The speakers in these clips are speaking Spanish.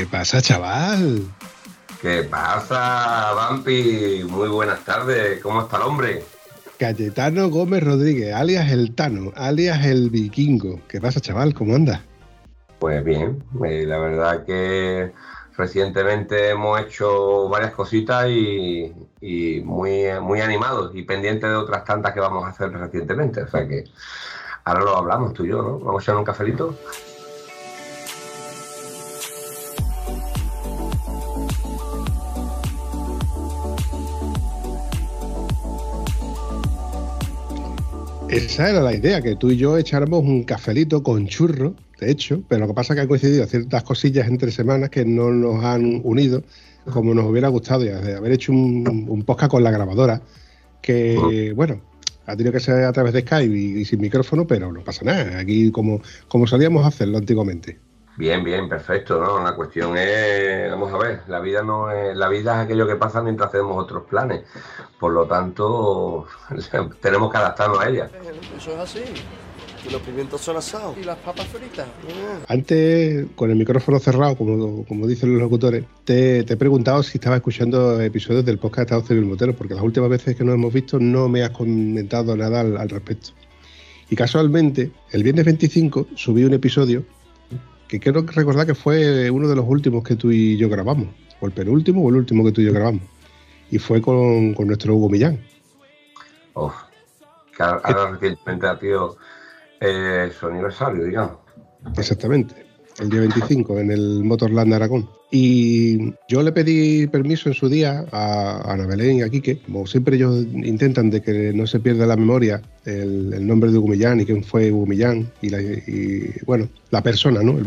¿Qué pasa, chaval? ¿Qué pasa, Vampi? Muy buenas tardes. ¿Cómo está el hombre? Cayetano Gómez Rodríguez, alias el Tano, alias el Vikingo. ¿Qué pasa, chaval? ¿Cómo anda? Pues bien, eh, la verdad que recientemente hemos hecho varias cositas y, muy, muy animados y pendientes de otras tantas que vamos a hacer recientemente. O sea que ahora lo hablamos tú y yo, ¿no? Vamos a echar un cafelito. Esa era la idea, que tú y yo echáramos un cafelito con churro, de hecho, pero lo que pasa es que han coincidido ciertas cosillas entre semanas que no nos han unido como nos hubiera gustado de haber hecho un, un podcast con la grabadora, que, bueno, ha tenido que ser a través de Skype y, sin micrófono, pero no pasa nada, aquí como, como solíamos hacerlo antiguamente. Bien, bien, perfecto, ¿no? La cuestión es, vamos a ver, la vida no es, la vida es aquello que pasa mientras hacemos otros planes. Por lo tanto, tenemos que adaptarnos a ella. Eso es así. Y los pimientos son asados. Y las papas fritas. Antes, con el micrófono cerrado, como, como dicen los locutores, te, he preguntado si estabas escuchando episodios del podcast Estado Civil Motero, porque las últimas veces que nos hemos visto no me has comentado nada al, al respecto. Y casualmente, el viernes 25 subí un episodio que quiero recordar que fue uno de los últimos que tú y yo grabamos, o el penúltimo o el último que tú y yo grabamos, y fue con, nuestro Hugo Millán. Oh, que ahora recientemente ha sido eh, su aniversario, digamos. Exactamente, el día 25 en el Motorland de Aragón. Y yo le pedí permiso en su día a Ana Belén y a Quique, como siempre ellos intentan de que no se pierda la memoria el, nombre de Hugo y quién fue Hugo y bueno, la persona, ¿no?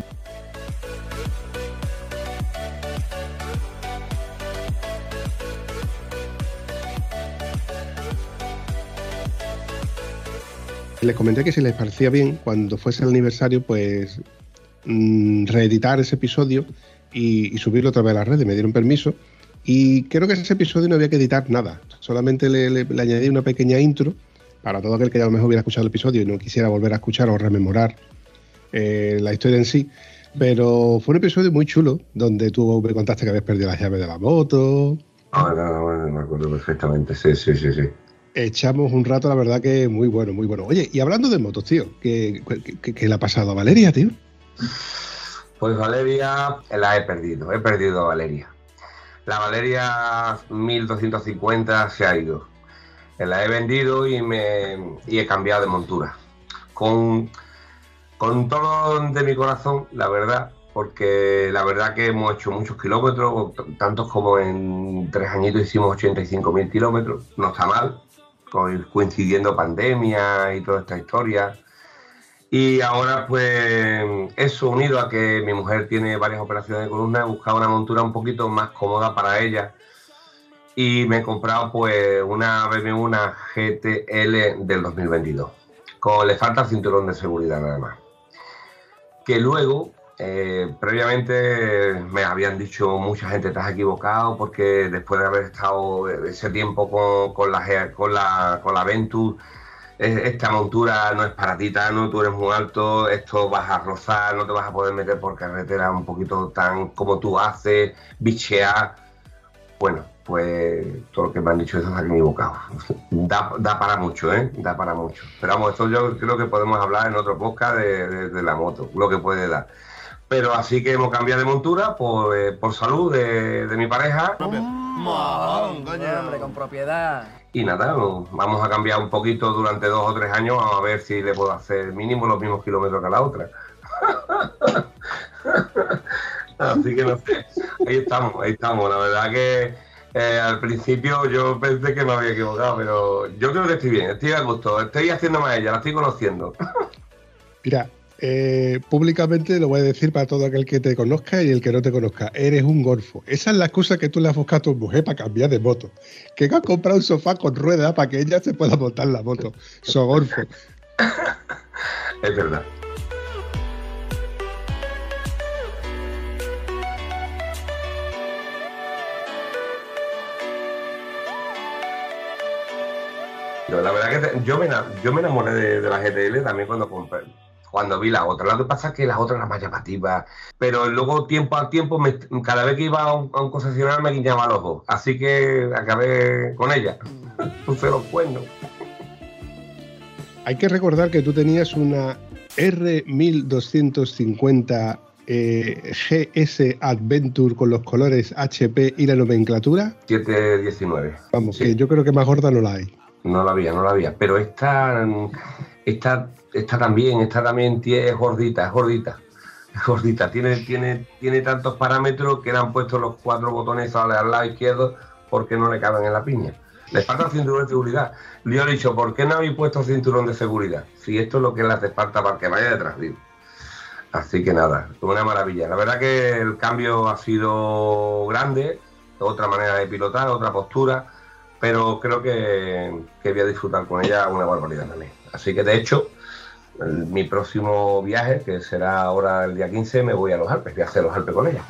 Les comenté que si les parecía bien, cuando fuese el aniversario, pues mm, reeditar ese episodio y, subirlo otra vez a la red. Me dieron permiso. Y creo que ese episodio no había que editar nada. Solamente le, añadí una pequeña intro para todo aquel que ya a lo mejor hubiera escuchado el episodio y no quisiera volver a escuchar o rememorar eh, la historia en sí. Pero fue un episodio muy chulo, donde tú me contaste que habías perdido las llaves de la moto. Ah, no, no, me acuerdo perfectamente, sí, sí, sí, sí echamos un rato, la verdad que muy bueno, muy bueno. Oye, y hablando de motos, tío, ¿qué, le ha pasado a Valeria, tío? Pues Valeria la he perdido, he perdido a Valeria. La Valeria 1250 se ha ido. La he vendido y, me, he cambiado de montura. Con, con todo de mi corazón, la verdad, porque la verdad que hemos hecho muchos kilómetros, tantos como en tres añitos hicimos 85.000 kilómetros, no está mal, coincidiendo pandemia y toda esta historia. Y ahora, pues, eso unido a que mi mujer tiene varias operaciones de columna, he buscado una montura un poquito más cómoda para ella. Y me he comprado, pues, una BMW, una GTL del 2022. Con, le falta cinturón de seguridad nada más. Que luego, eh, previamente me habían dicho mucha gente, te has equivocado porque después de haber estado ese tiempo con, la, con, la, con la Ventus, esta montura no es para ti, no, tú eres muy alto, esto vas a rozar, no te vas a poder meter por carretera un poquito tan como tú haces, bichear. Bueno, pues todo lo que me han dicho eso se equivocado. Da, da, para mucho, ¿eh? Da para mucho. Pero vamos, esto yo creo que podemos hablar en otro podcast de la moto, lo que puede dar. Pero así que hemos cambiado de montura por, eh, por salud de, mi pareja. hombre, con propiedad. Y nada, vamos a cambiar un poquito durante dos o tres años a ver si le puedo hacer mínimo los mismos kilómetros que a la otra. así que no sé. Ahí estamos, ahí estamos. La verdad que Eh, al principio yo pensé que me había equivocado, pero yo creo que estoy bien, estoy a gusto, estoy haciendo más ella, la estoy conociendo. Mira, eh, públicamente lo voy a decir para todo aquel que te conozca y el que no te conozca. Eres un golfo. Esa es la excusa que tú le has buscado a tu mujer para cambiar de moto. Que has comprado un sofá con ruedas para que ella se pueda montar la moto. So golfo. es verdad. la verdad que yo, me, yo me enamoré de, la GTL también cuando compré, cuando vi la otra. Lo que pasa es que las otras eran más llamativas, pero luego tiempo a tiempo, cada vez que iba a un, concesionario me guiñaba los ojos. Así que acabé con ella. Puse los cuernos. Hay que recordar que tú tenías una R1250 eh, GS Adventure con los colores HP y la nomenclatura. 719. Vamos, que yo creo que más gorda no la hay. No la había, no la había. Pero esta, esta, esta también, esta también es gordita, es gordita. Es gordita. Tiene, tiene, tiene tantos parámetros que le han puesto los cuatro botones al, lado izquierdo porque no le caben en la piña. Le falta cinturón de seguridad. Yo le he dicho, ¿por qué no habéis puesto cinturón de seguridad? Si esto es lo que le hace falta para que vaya detrás de Así que nada, una maravilla. La verdad que el cambio ha sido grande, otra manera de pilotar, otra postura pero creo que, voy a disfrutar con ella una barbaridad también. Así que de hecho, mi próximo viaje, que será ahora el día 15, me voy a los Alpes, voy a hacer los Alpes con ella.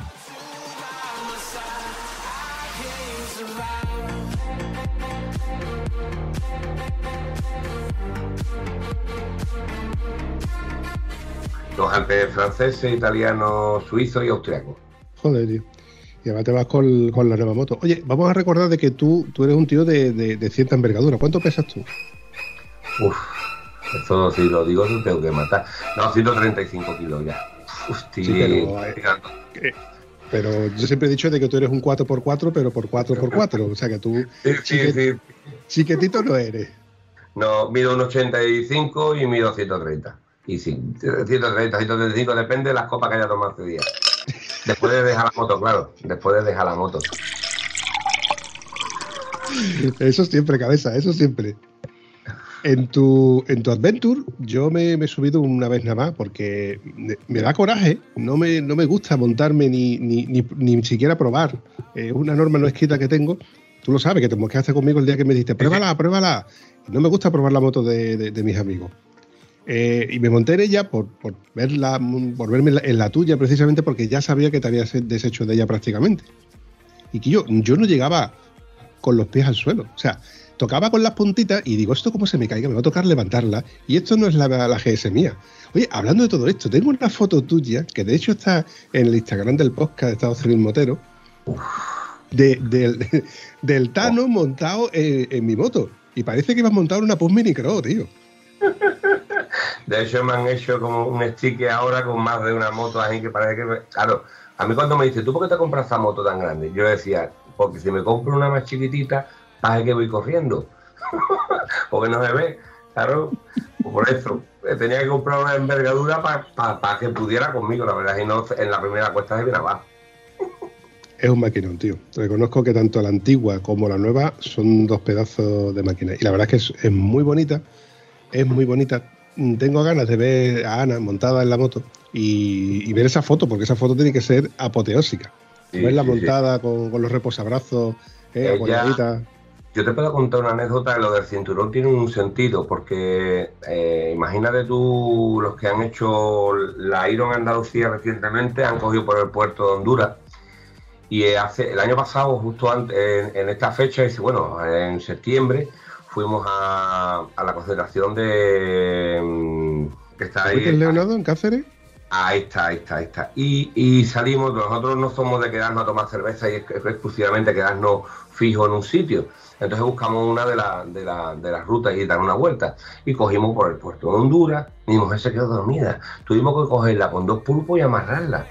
Los Alpes franceses, italianos, suizos y austriacos. Joder, tío. Y además te vas con, la nueva moto. Oye, vamos a recordar de que tú, tú eres un tío de, cierta envergadura. ¿Cuánto pesas tú? Uf, eso si lo digo, te tengo que matar. No, 135 kilos ya. Hostia, eh, pero, yo siempre he dicho de que tú eres un 4x4, pero por 4x4. O sea que tú sí, sí, chiquitito no eres. No, mido un 85 y mido 130. Y sí, 130, 135, depende de las copas que haya tomado este día. Después de dejar la moto, claro. Después de dejar la moto. Eso siempre, cabeza, eso siempre. En tu, en tu Adventure, yo me, he subido una vez nada más porque me, da coraje. No me, no me gusta montarme ni, ni, ni, siquiera probar. Es una norma no escrita que tengo. Tú lo sabes, que te mosqueaste conmigo el día que me dijiste, pruébala, pruébala. No me gusta probar la moto de mis amigos. Eh, y me monté en ella por, verla, por verme en la, tuya, precisamente porque ya sabía que te habías deshecho de ella prácticamente. Y que yo, yo no llegaba con los pies al suelo. O sea, tocaba con las puntitas y digo, ¿esto cómo se me caiga? Me va a tocar levantarla. Y esto no es la, la GS mía. Oye, hablando de todo esto, tengo una foto tuya, que de hecho está en el Instagram del podcast de Estado Civil Motero, del, Tano montado en, mi moto. Y parece que ibas montado en una Pus Mini Crow, tío. De hecho, me han hecho como un sticker ahora con más de una moto ahí que parece que. Claro, a mí cuando me dice, ¿tú por qué te compras esa moto tan grande? Yo decía, porque si me compro una más chiquitita, parece que voy corriendo. porque no se ve. Claro, por eso. Eh, tenía que comprar una envergadura para que pudiera conmigo, la verdad. Y no en la primera cuesta se viene abajo. Es un maquinón, tío. Reconozco que tanto la antigua como la nueva son dos pedazos de máquina. Y la verdad es que es muy bonita. Es muy bonita tengo ganas de ver a Ana montada en la moto y, ver esa foto, porque esa foto tiene que ser apoteósica. Verla montada Con, los reposabrazos, eh, Yo te puedo contar una anécdota, lo del cinturón tiene un sentido, porque eh, imagínate tú, los que han hecho la Iron Andalucía recientemente, han cogido por el puerto de Honduras, y hace el año pasado, justo antes, en, esta fecha, bueno, en septiembre, fuimos a, la concentración de. Mm, que está ahí. ¿En Leonardo, en Cáceres? Ahí está, ahí está, ahí está. Y, salimos, nosotros no somos de quedarnos a tomar cerveza y exclusivamente quedarnos fijos en un sitio. Entonces buscamos una de, de, de las rutas y dar una vuelta. Y cogimos por el puerto de Honduras. Mi mujer se quedó dormida. Tuvimos que cogerla con dos pulpos y amarrarla.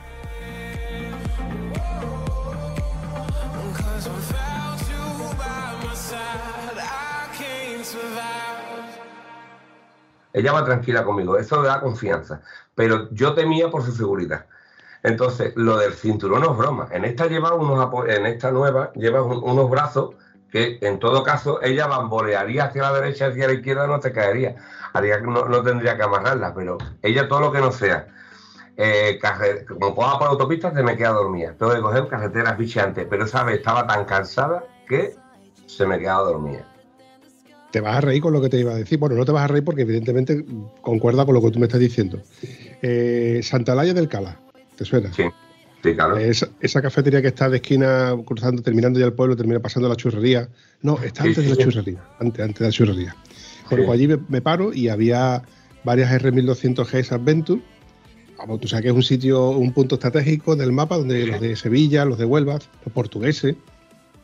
Ella va tranquila conmigo, eso da confianza. Pero yo temía por su seguridad. Entonces, lo del cinturón no es broma. En esta lleva unos en esta nueva lleva unos brazos que en todo caso ella bambolearía hacia la derecha, hacia la izquierda, no te caería. Haría, no, no tendría que amarrarla, pero ella todo lo que no sea. Eh, como coja por autopista, se me queda dormida. Tengo que coger carreteras bichantes, pero esa vez estaba tan cansada que se me quedaba dormida. Te vas a reír con lo que te iba a decir. Bueno, no te vas a reír porque evidentemente concuerda con lo que tú me estás diciendo. Eh, Santalaya del Cala, ¿te suena? Sí. Sí, claro. Esa, cafetería que está de esquina, cruzando, terminando ya el pueblo, termina pasando la churrería. No, está antes de la churrería. Antes, antes de la churrería. Bueno, pues allí me, paro y había varias R1200G Adventure. Vamos, tú sabes que es un sitio, un punto estratégico del mapa donde los de Sevilla, los de Huelva, los portugueses,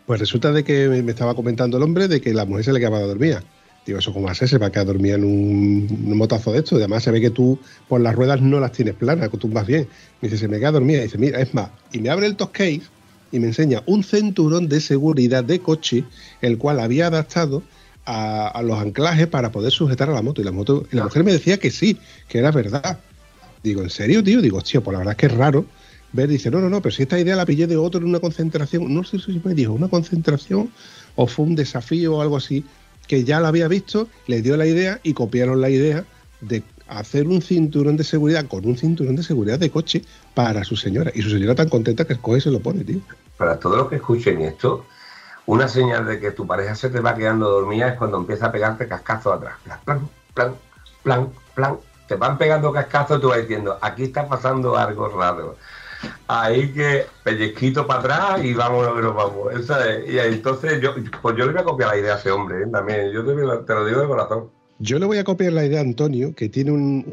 pues resulta de que me estaba comentando el hombre de que la mujer se le quedaba dormida. Digo, ¿eso cómo hace? Se va a quedar dormida en un, motazo de esto. Además se ve que tú por las ruedas no las tienes planas, tú vas bien. Me dice, se me queda dormida. Y dice, mira, es más. Y me abre el top case y me enseña un cinturón de seguridad de coche, el cual había adaptado a, los anclajes para poder sujetar a la moto. Y la moto, y la mujer me decía que sí, que era verdad. Digo, ¿en serio, tío? Digo, tío, pues la verdad es que es raro ver, dice, no, no, no, pero si esta idea la pillé de otro en una concentración, no sé si me dijo una concentración o fue un desafío o algo así, que ya la había visto, le dio la idea y copiaron la idea de hacer un cinturón de seguridad con un cinturón de seguridad de coche para su señora. Y su señora tan contenta que coge y se lo pone, tío. Para todos los que escuchen esto, una señal de que tu pareja se te va quedando dormida es cuando empieza a pegarte cascazos atrás. Plan, plan, plan, plan. Te van pegando cascazos y tú vas diciendo, aquí está pasando algo raro ahí que pellizquito para atrás y vámonos que nos vamos. Y entonces yo, pues yo le voy a copiar la idea a ese hombre ¿eh? también. Yo te, lo digo de corazón. Yo le voy a copiar la idea a Antonio, que tiene un,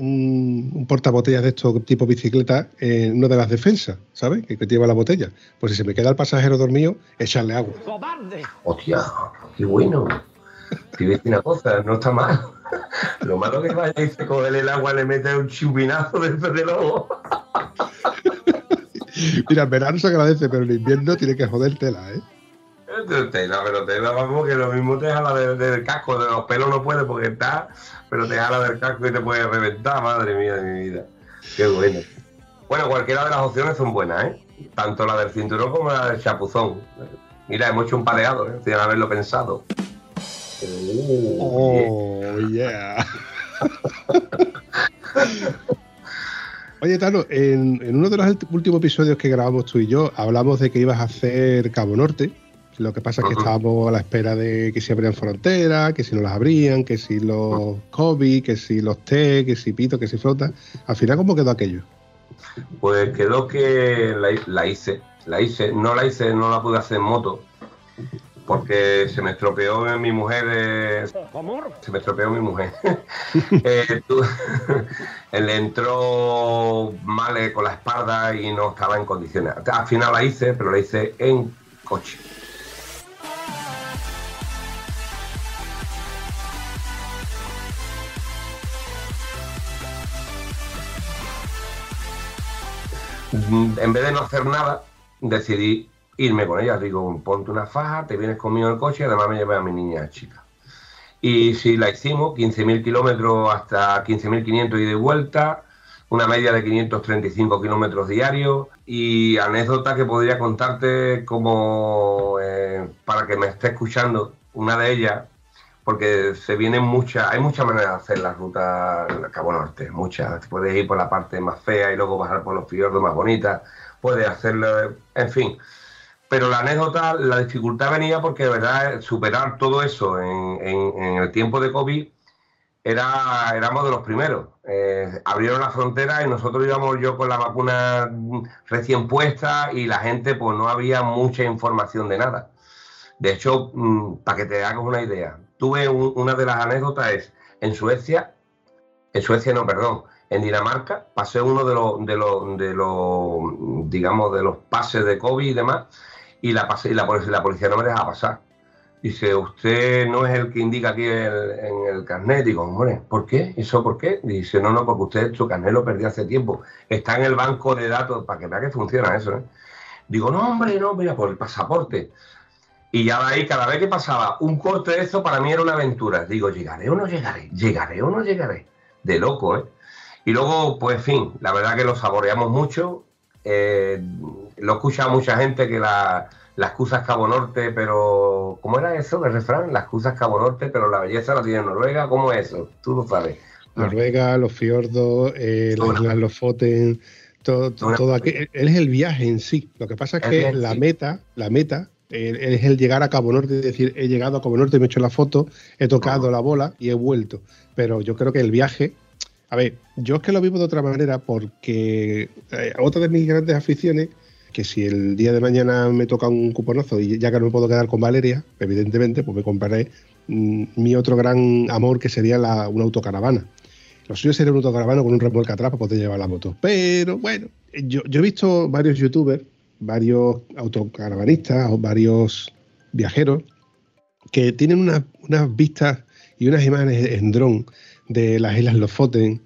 un, portabotellas de estos tipo bicicleta en una de las defensas, ¿sabes? Que, que, lleva la botella. Pues si se me queda el pasajero dormido, echarle agua. ¡Cobarde! ¡Hostia! ¡Qué bueno! Te ves una cosa, no está mal. Lo malo que vaya y se coge el agua, le mete un chupinazo dentro del ojo. Mira, en verano se agradece, pero en invierno tiene que joder tela, ¿eh? Tela, pero tela, vamos, que lo mismo te jala del, casco, de los pelos no puede porque está, pero te jala del casco y te puede reventar, madre mía de mi vida. Qué bueno. Bueno, cualquiera de las opciones son buenas, ¿eh? Tanto la del cinturón como la del chapuzón. Mira, hemos hecho un paleado, ¿eh? sin haberlo pensado. Oh, yeah. Oye, Tano, en, uno de los últimos episodios que grabamos tú y yo, hablamos de que ibas a hacer Cabo Norte. Lo que pasa es que estábamos a la espera de que se abrían fronteras, que si no las abrían, que si los COVID, que si los T, que si Pito, que si Flota. Al final, ¿cómo quedó aquello? Pues quedó que la hice, la hice, no la hice, no la pude hacer en moto, porque se me estropeó mi mujer. Eh, se me estropeó mi mujer. eh, le entró mal eh, con la espalda y no estaba en condiciones. Al final la hice, pero la hice en coche. En vez de no hacer nada, decidí irme con ella. Digo, ponte una faja, te vienes conmigo en el coche y además me llevé a mi niña chica. Y si la hicimos, 15.000 kilómetros hasta 15.500 y de vuelta, una media de 535 kilómetros diarios y anécdota que podría contarte como eh, para que me esté escuchando, una de ellas, porque se vienen muchas, hay muchas maneras de hacer la ruta Cabo Norte, muchas. Puedes ir por la parte más fea y luego bajar por los fiordos más bonitas, puedes hacerlo, en fin pero la anécdota, la dificultad venía porque de verdad superar todo eso en, el tiempo de COVID era, éramos de los primeros. Eh, abrieron la frontera y nosotros íbamos yo con la vacuna recién puesta y la gente pues no había mucha información de nada. De hecho, mm, para que te hagas una idea, tuve una de las anécdotas en Suecia, en Suecia no, perdón, en Dinamarca, pasé uno de los, de los, de los, digamos, de los pases de COVID y demás, y la, y la, policía no me deja pasar. Dice, usted no es el que indica aquí en el carnet. Digo, hombre, ¿por qué? ¿Eso por qué? Dice, no, no, porque usted su carnet lo perdió hace tiempo. Está en el banco de datos para que vea que funciona eso. ¿eh? Digo, no, hombre, no, mira, por el pasaporte. Y ya de ahí, cada vez que pasaba un corte de eso, para mí era una aventura. Digo, ¿llegaré o no llegaré? ¿Llegaré o no llegaré? De loco, ¿eh? Y luego, pues, fin, la verdad que lo saboreamos mucho eh, lo escucha mucha gente que la, la excusa es Cabo Norte, pero ¿cómo era eso el refrán? La excusa es Cabo Norte, pero la belleza la tiene Noruega. ¿Cómo es eso? Tú lo sabes. Noruega, los fiordos, eh, las los Foten, todo, todo, Él es el viaje en sí. Lo que pasa es que la meta, la meta es el llegar a Cabo Norte, es decir, he llegado a Cabo Norte, me he hecho la foto, he tocado la bola y he vuelto. Pero yo creo que el viaje, a ver, yo es que lo vivo de otra manera porque eh, otra de mis grandes aficiones, que si el día de mañana me toca un cuponazo y ya que no me puedo quedar con Valeria, evidentemente, pues me compraré mm, mi otro gran amor que sería la, una autocaravana. Lo suyo sería un autocaravana con un remolque atrás para poder llevar la moto. Pero bueno, yo, yo he visto varios youtubers varios autocaravanistas o varios viajeros que tienen unas vistas y unas imágenes en dron de las islas Lofoten,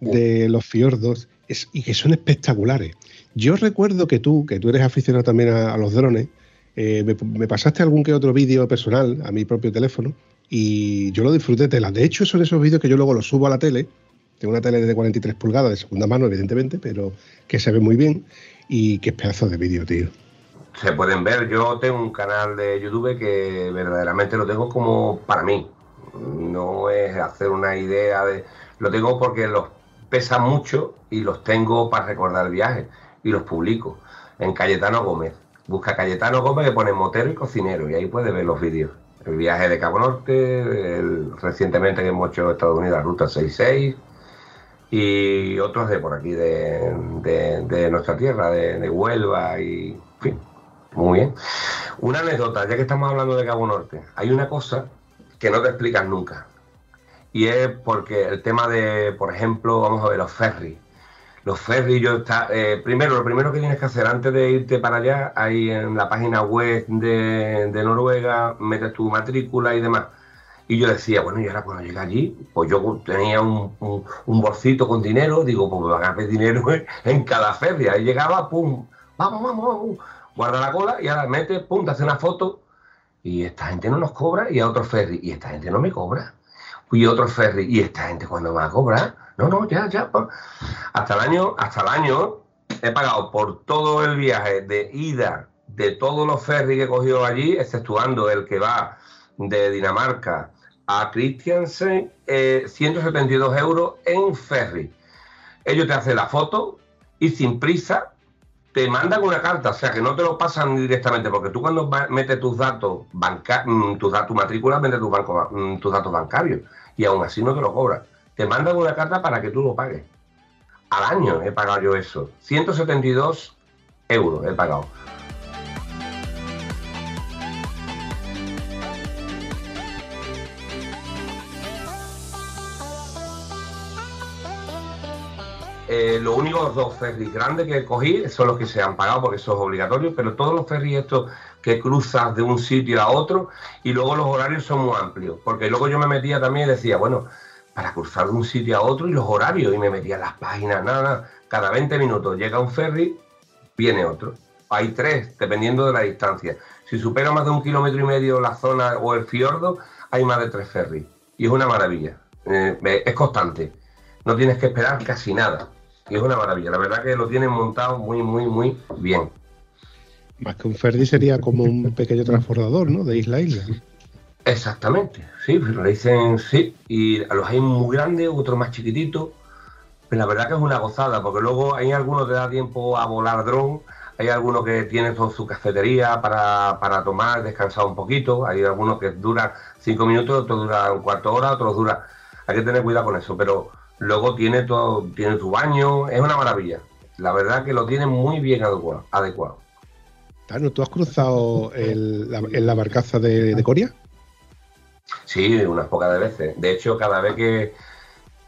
de los fiordos, y que son espectaculares. Yo recuerdo que tú, que tú eres aficionado también a, los drones, eh, me, pasaste algún que otro vídeo personal a mi propio teléfono y yo lo disfruté de la. De hecho, son esos vídeos que yo luego los subo a la tele. Tengo una tele de 43 pulgadas de segunda mano, evidentemente, pero que se ve muy bien. Y qué pedazo de vídeo, tío. Se pueden ver. Yo tengo un canal de YouTube que verdaderamente lo tengo como para mí. No es hacer una idea de. Lo tengo porque los pesa mucho y los tengo para recordar el viaje. Y los publico en Cayetano Gómez. Busca Cayetano Gómez que pone motero y cocinero y ahí puede ver los vídeos. El viaje de Cabo Norte, recientemente que hemos hecho Estados Unidos, la ruta 66 y otros de por aquí, de, nuestra tierra, de, Huelva y, en fin, muy bien. Una anécdota, ya que estamos hablando de Cabo Norte, hay una cosa que no te explican nunca. Y es porque el tema de, por ejemplo, vamos a ver, los ferries. Los ferries, yo está, eh, primero, lo primero que tienes que hacer antes de irte para allá, ahí en la página web de, Noruega, metes tu matrícula y demás y yo decía, bueno, y ahora cuando llegué allí, pues yo tenía un, bolsito con dinero, digo, pues me van a pedir dinero en cada feria. Y llegaba, pum, vamos, vamos, vamos, guarda la cola y ahora mete, pum, te hace una foto. Y esta gente no nos cobra y a otro ferry. Y esta gente no me cobra. Y otro ferry. Y esta gente cuando me va a cobrar. No, no, ya, ya. Hasta el año, hasta el año he pagado por todo el viaje de ida de todos los ferries que he cogido allí, exceptuando el que va de Dinamarca a Christiansen eh, 172 euros en ferry. Ellos te hacen la foto y sin prisa te mandan una carta, o sea que no te lo pasan directamente, porque tú cuando metes tus datos bancarios, mm, tus datos matrícula, metes tus, mm, tus datos bancarios y aún así no te lo cobran. Te mandan una carta para que tú lo pagues. Al año he pagado yo eso. 172 euros he pagado. Eh, los únicos dos ferries grandes que cogí son los que se han pagado porque eso es obligatorio, pero todos los ferries estos que cruzas de un sitio a otro y luego los horarios son muy amplios, porque luego yo me metía también y decía, bueno, para cruzar de un sitio a otro y los horarios, y me metía las páginas, nada, nada. cada 20 minutos llega un ferry, viene otro. Hay tres, dependiendo de la distancia. Si supera más de un kilómetro y medio la zona o el fiordo, hay más de tres ferries. Y es una maravilla. Eh, es constante. No tienes que esperar casi nada y es una maravilla. La verdad que lo tienen montado muy, muy, muy bien. Más que un Ferdi sería como un pequeño transbordador, ¿no? De isla isla. Exactamente, sí, le dicen sí. Y los hay muy grandes, otros más chiquititos. Pero la verdad que es una gozada, porque luego hay algunos que da tiempo a volar dron, hay algunos que tienen su cafetería para, para tomar, descansar un poquito, hay algunos que duran cinco minutos, otros duran cuarto de hora, otros dura. Hay que tener cuidado con eso, pero Luego tiene todo, tiene su baño, es una maravilla. La verdad que lo tiene muy bien adecuado. adecuado. ¿tú has cruzado en la barcaza de, Coria? Sí, unas pocas veces. De hecho, cada vez que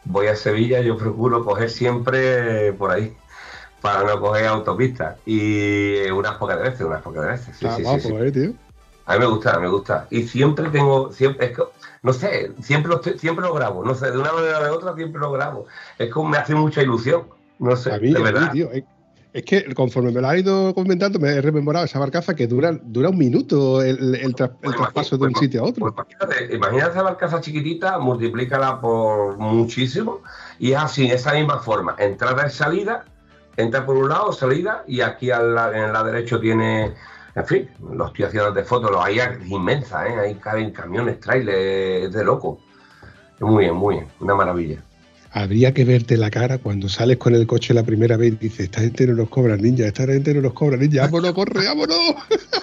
voy a Sevilla yo procuro coger siempre por ahí para no coger autopista. Y unas pocas veces, unas pocas veces. Sí, ah, sí, sí, tío. A mí me gusta, me gusta. Y siempre tengo, siempre, es no sé, siempre lo, siempre lo grabo, no sé, de una manera o de otra siempre lo grabo. Es como me hace mucha ilusión, no sé, de verdad. tío, es, que conforme me lo ha ido comentando, me he rememorado esa barcaza que dura, dura un minuto el, el, pues traspaso de un pues sitio a otro. Pues imagínate, imagínate esa barcaza chiquitita, multiplícala por muchísimo y es así, esa misma forma, entrada y salida, entra por un lado, salida, y aquí al, en el lado derecho tiene, en fin, los estoy haciendo de fotos, los hay inmensas, ¿eh? ahí caben camiones, trailers, es de loco. Muy bien, muy bien, una maravilla. Habría que verte la cara cuando sales con el coche la primera vez y dices, esta gente no nos cobra ninja, esta gente no nos cobra ninja, vámonos, corre, vámonos.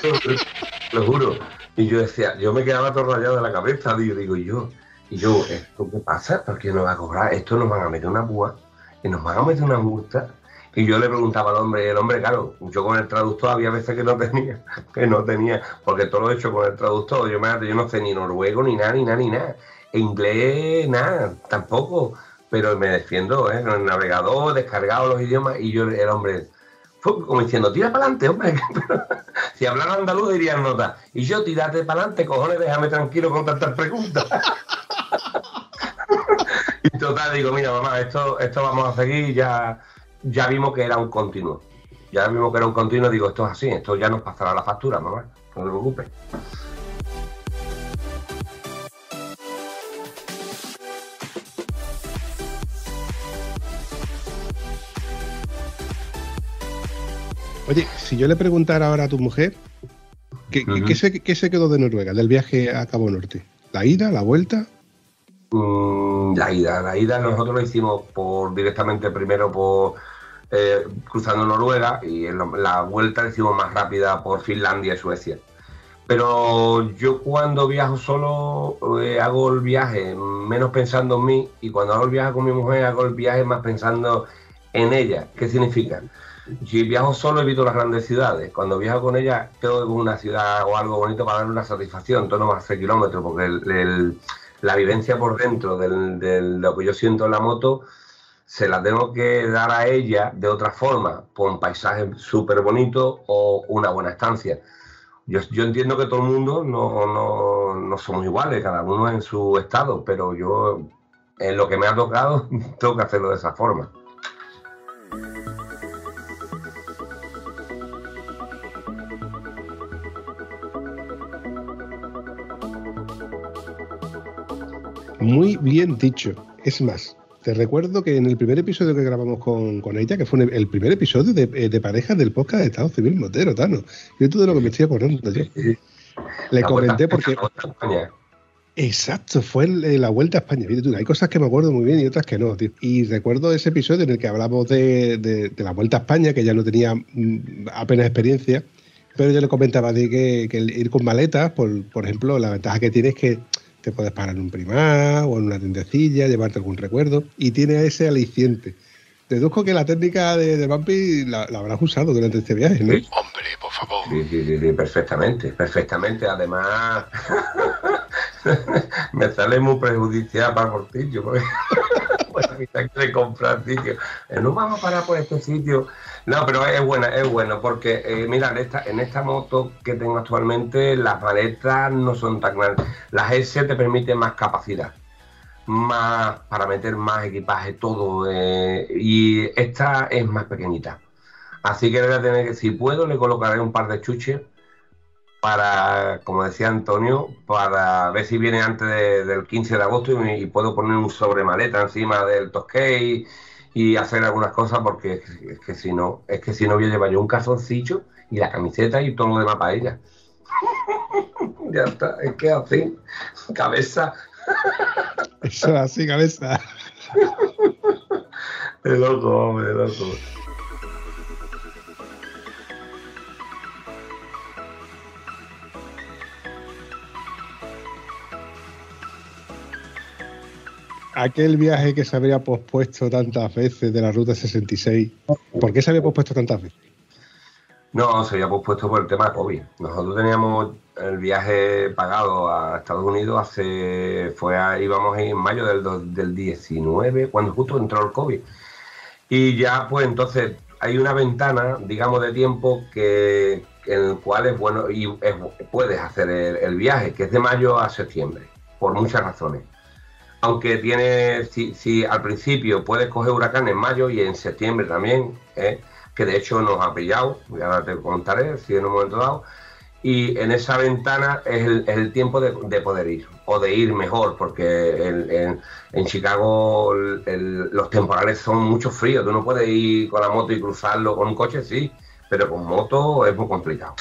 Lo juro. Y yo decía, yo me quedaba todo rayado de la cabeza, digo, digo yo, y yo, ¿esto qué pasa? ¿Por qué nos va a cobrar? Esto nos van a meter una púa y nos van a meter una multa. Y yo le preguntaba al hombre, y el hombre, claro, yo con el traductor había veces que no tenía, que no tenía, porque todo lo he hecho con el traductor. Yo, me, yo no sé ni noruego, ni nada, ni nada, ni nada. inglés, nada, tampoco. Pero me defiendo, ¿eh? Con el navegador, descargado los idiomas, y yo, el hombre, fue como diciendo, tira para adelante, hombre. si hablara andaluz dirían nota. Y yo, tirate para adelante, cojones, déjame tranquilo con tantas preguntas. y total, digo, mira, mamá, esto, esto vamos a seguir, ya, ya vimos que era un continuo. Ya vimos que era un continuo, digo, esto es así, esto ya nos pasará la factura, mamá, no te preocupes. Oye, si yo le preguntara ahora a tu mujer, ¿qué, se, quedó de Noruega, del viaje a Cabo Norte? ¿La ida, la vuelta? Mm, la ida, la ida nosotros lo hicimos por directamente primero por eh, cruzando Noruega y la vuelta la hicimos más rápida por Finlandia y Suecia. Pero yo cuando viajo solo eh, hago el viaje menos pensando en mí y cuando hago el viaje con mi mujer hago el viaje más pensando en ella. ¿Qué significa? Si viajo solo evito las grandes ciudades. Cuando viajo con ella, tengo una ciudad o algo bonito para darle una satisfacción. Todo no más hace kilómetros, porque la vivencia por dentro de lo que yo siento en la moto se la tengo que dar a ella de otra forma, con paisajes súper bonitos o una buena estancia. Yo, entiendo que todo el mundo no, no, no somos iguales, cada uno en su estado, pero yo en lo que me ha tocado tengo que hacerlo de esa forma. Muy bien dicho. Es más, te recuerdo que en el primer episodio que grabamos con, ella, que fue el primer episodio de, eh, de parejas del podcast de Estado Civil Motero, Tano. Yo todo lo que me estoy acordando yo. Le comenté porque. Exacto, fue la Vuelta a España. hay cosas que me acuerdo muy bien y otras que no. Y recuerdo ese episodio en el que hablamos de, la Vuelta a España, que ya no tenía mm, apenas experiencia, pero yo le comentaba de que, que ir con maletas, por, por ejemplo, la ventaja que tiene es que te puedes parar en un primar o en una tiendecilla, llevarte algún recuerdo y tiene ese aliciente. Deduzco que la técnica de, de Bumpy la, habrás usado durante este viaje, ¿no? Hombre, por favor. Sí, sí, sí, perfectamente, perfectamente. Además, me sale muy prejudicial para el porque quiere comprar sitio. Eh, no vamos a parar por este sitio. No, pero es buena, es bueno, porque eh, mira, en esta, en esta moto que tengo actualmente, las maletas no son tan grandes. Las S te permiten más capacidad, más para meter más equipaje, todo. Eh, y esta es más pequeñita. Así que voy a tener que, si puedo, le colocaré un par de chuches para, como decía Antonio, para ver si viene antes del 15 de agosto y, puedo poner un sobre maleta encima del Tosquey y hacer algunas cosas porque es, que si no, es que si no voy a llevar yo un calzoncillo y la camiseta y todo lo demás para ella. ya está, es que así, cabeza. Eso así, cabeza. de loco, hombre, de loco. Aquel viaje que se había pospuesto tantas veces de la Ruta 66, ¿por qué se había pospuesto tantas veces? No, se había pospuesto por el tema COVID. Nosotros teníamos el viaje pagado a Estados Unidos hace, fue íbamos en mayo del, del 19, cuando justo entró el COVID. Y ya, pues entonces hay una ventana, digamos, de tiempo que en el cual es bueno y puedes hacer el viaje, que es de mayo a septiembre, por muchas razones aunque tiene, si, al principio puedes coger huracán en mayo y en septiembre también, ¿eh? que de hecho nos ha pillado, ya te contaré si en un momento dado, y en esa ventana es el, tiempo de, poder ir o de ir mejor, porque en, Chicago los temporales son mucho fríos, tú no puedes ir con la moto y cruzarlo con un coche, sí, pero con moto es muy complicado.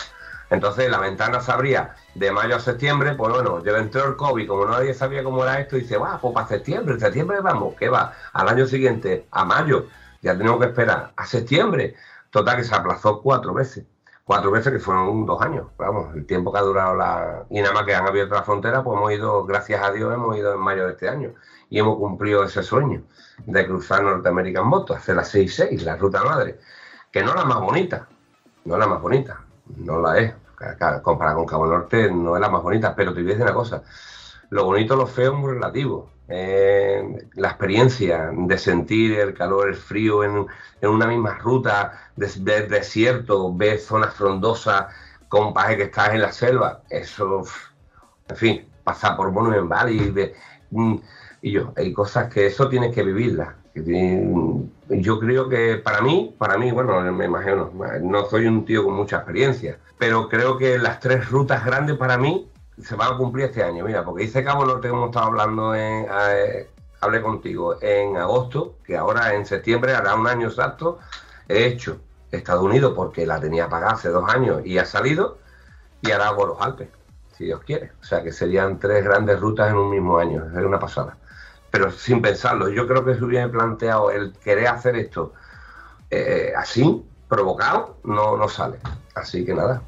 Entonces la ventana se abría de mayo a septiembre, pues bueno, yo entró el COVID, como nadie sabía cómo era esto, y dice, va, pues para septiembre, septiembre vamos, ¿qué va? Al año siguiente, a mayo, ya tenemos que esperar a septiembre. Total que se aplazó cuatro veces cuatro veces, que fueron dos años, vamos, el tiempo que ha durado la... Y nada más que han abierto la frontera, pues hemos ido, gracias a Dios, hemos ido en mayo de este año y hemos cumplido ese sueño de cruzar Norteamérica en moto, hacer la 6-6, la ruta madre, que no la más bonita, no la más bonita, no la es, comparada con Cabo Norte no es la más bonita, pero te voy a decir una cosa, lo bonito, lo feo es muy relativo, eh, la experiencia de sentir el calor, el frío en, una misma ruta, de ver desierto, ver zonas frondosas, con paje que estás en la selva, eso, en fin, pasar por Monument Valley y, mm, y yo, hay cosas que eso tienes que vivirlas. Yo creo que para mí, para mí, bueno, me imagino, no soy un tío con mucha experiencia, pero creo que las tres rutas grandes para mí se van a cumplir este año, mira, porque dice Cabo Norte, hemos estado hablando en, eh, hablé contigo en agosto, que ahora en septiembre hará un año exacto, he hecho Estados Unidos porque la tenía pagada hace dos años y ha salido, y ahora hago los Alpes, si Dios quiere. O sea que serían tres grandes rutas en un mismo año, es una pasada. Pero sin pensarlo, yo creo que si hubiera planteado el querer hacer esto eh, así, provocado, no, no sale. Así que nada,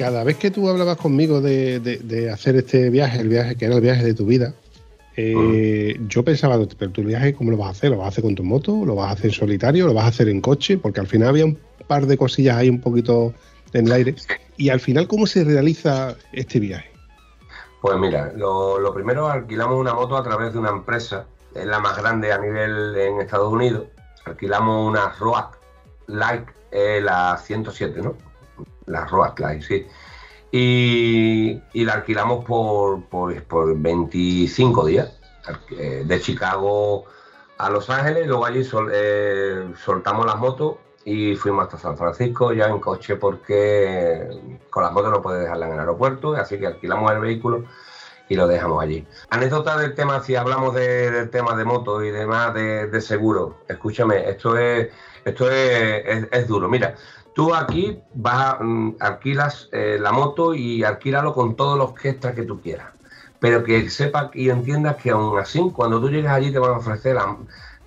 cada vez que tú hablabas conmigo de, hacer este viaje, el viaje que era el viaje de tu vida, eh, yo pensaba, pero tu viaje, ¿cómo lo vas a hacer? ¿Lo vas a hacer con tu moto? ¿Lo vas a hacer en solitario? ¿Lo vas a hacer en coche? Porque al final había un par de cosillas ahí un poquito en el aire. Y al final, ¿cómo se realiza este viaje? Pues mira, lo, primero alquilamos una moto a través de una empresa, es la más grande a nivel en Estados Unidos. Alquilamos una Road Like, eh, la 107, ¿no? la Road sí. Y, la alquilamos por, por, 25 días, eh, de Chicago a Los Ángeles, luego allí eh, soltamos las motos y fuimos hasta San Francisco ya en coche porque con las motos no puedes dejarla en el aeropuerto, así que alquilamos el vehículo y lo dejamos allí. Anécdota del tema, si hablamos del tema de moto y demás de, seguro, escúchame, esto es, esto es duro. Mira, Tú aquí vas mm, alquilas eh, la moto y alquílalo con todos los extras que tú quieras. Pero que sepas y entiendas que aún así, cuando tú llegas allí te van a ofrecer la,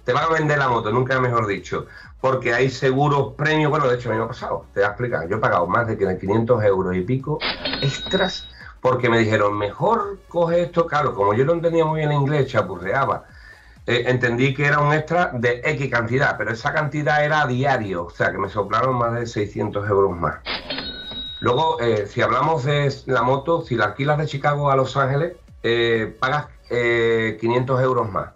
te van a vender la moto, nunca mejor dicho, porque hay seguros premios, bueno, de hecho a mí me ha pasado, te voy a explicar, yo he pagado más de 500 euros y pico extras porque me dijeron, mejor coge esto, claro, como yo no entendía muy bien inglés, chapurreaba, eh, entendí que era un extra de X cantidad, pero esa cantidad era a diario, o sea que me soplaron más de 600 euros más. Luego, eh, si hablamos de la moto, si la alquilas de Chicago a Los Ángeles, eh, pagas 500 euros más,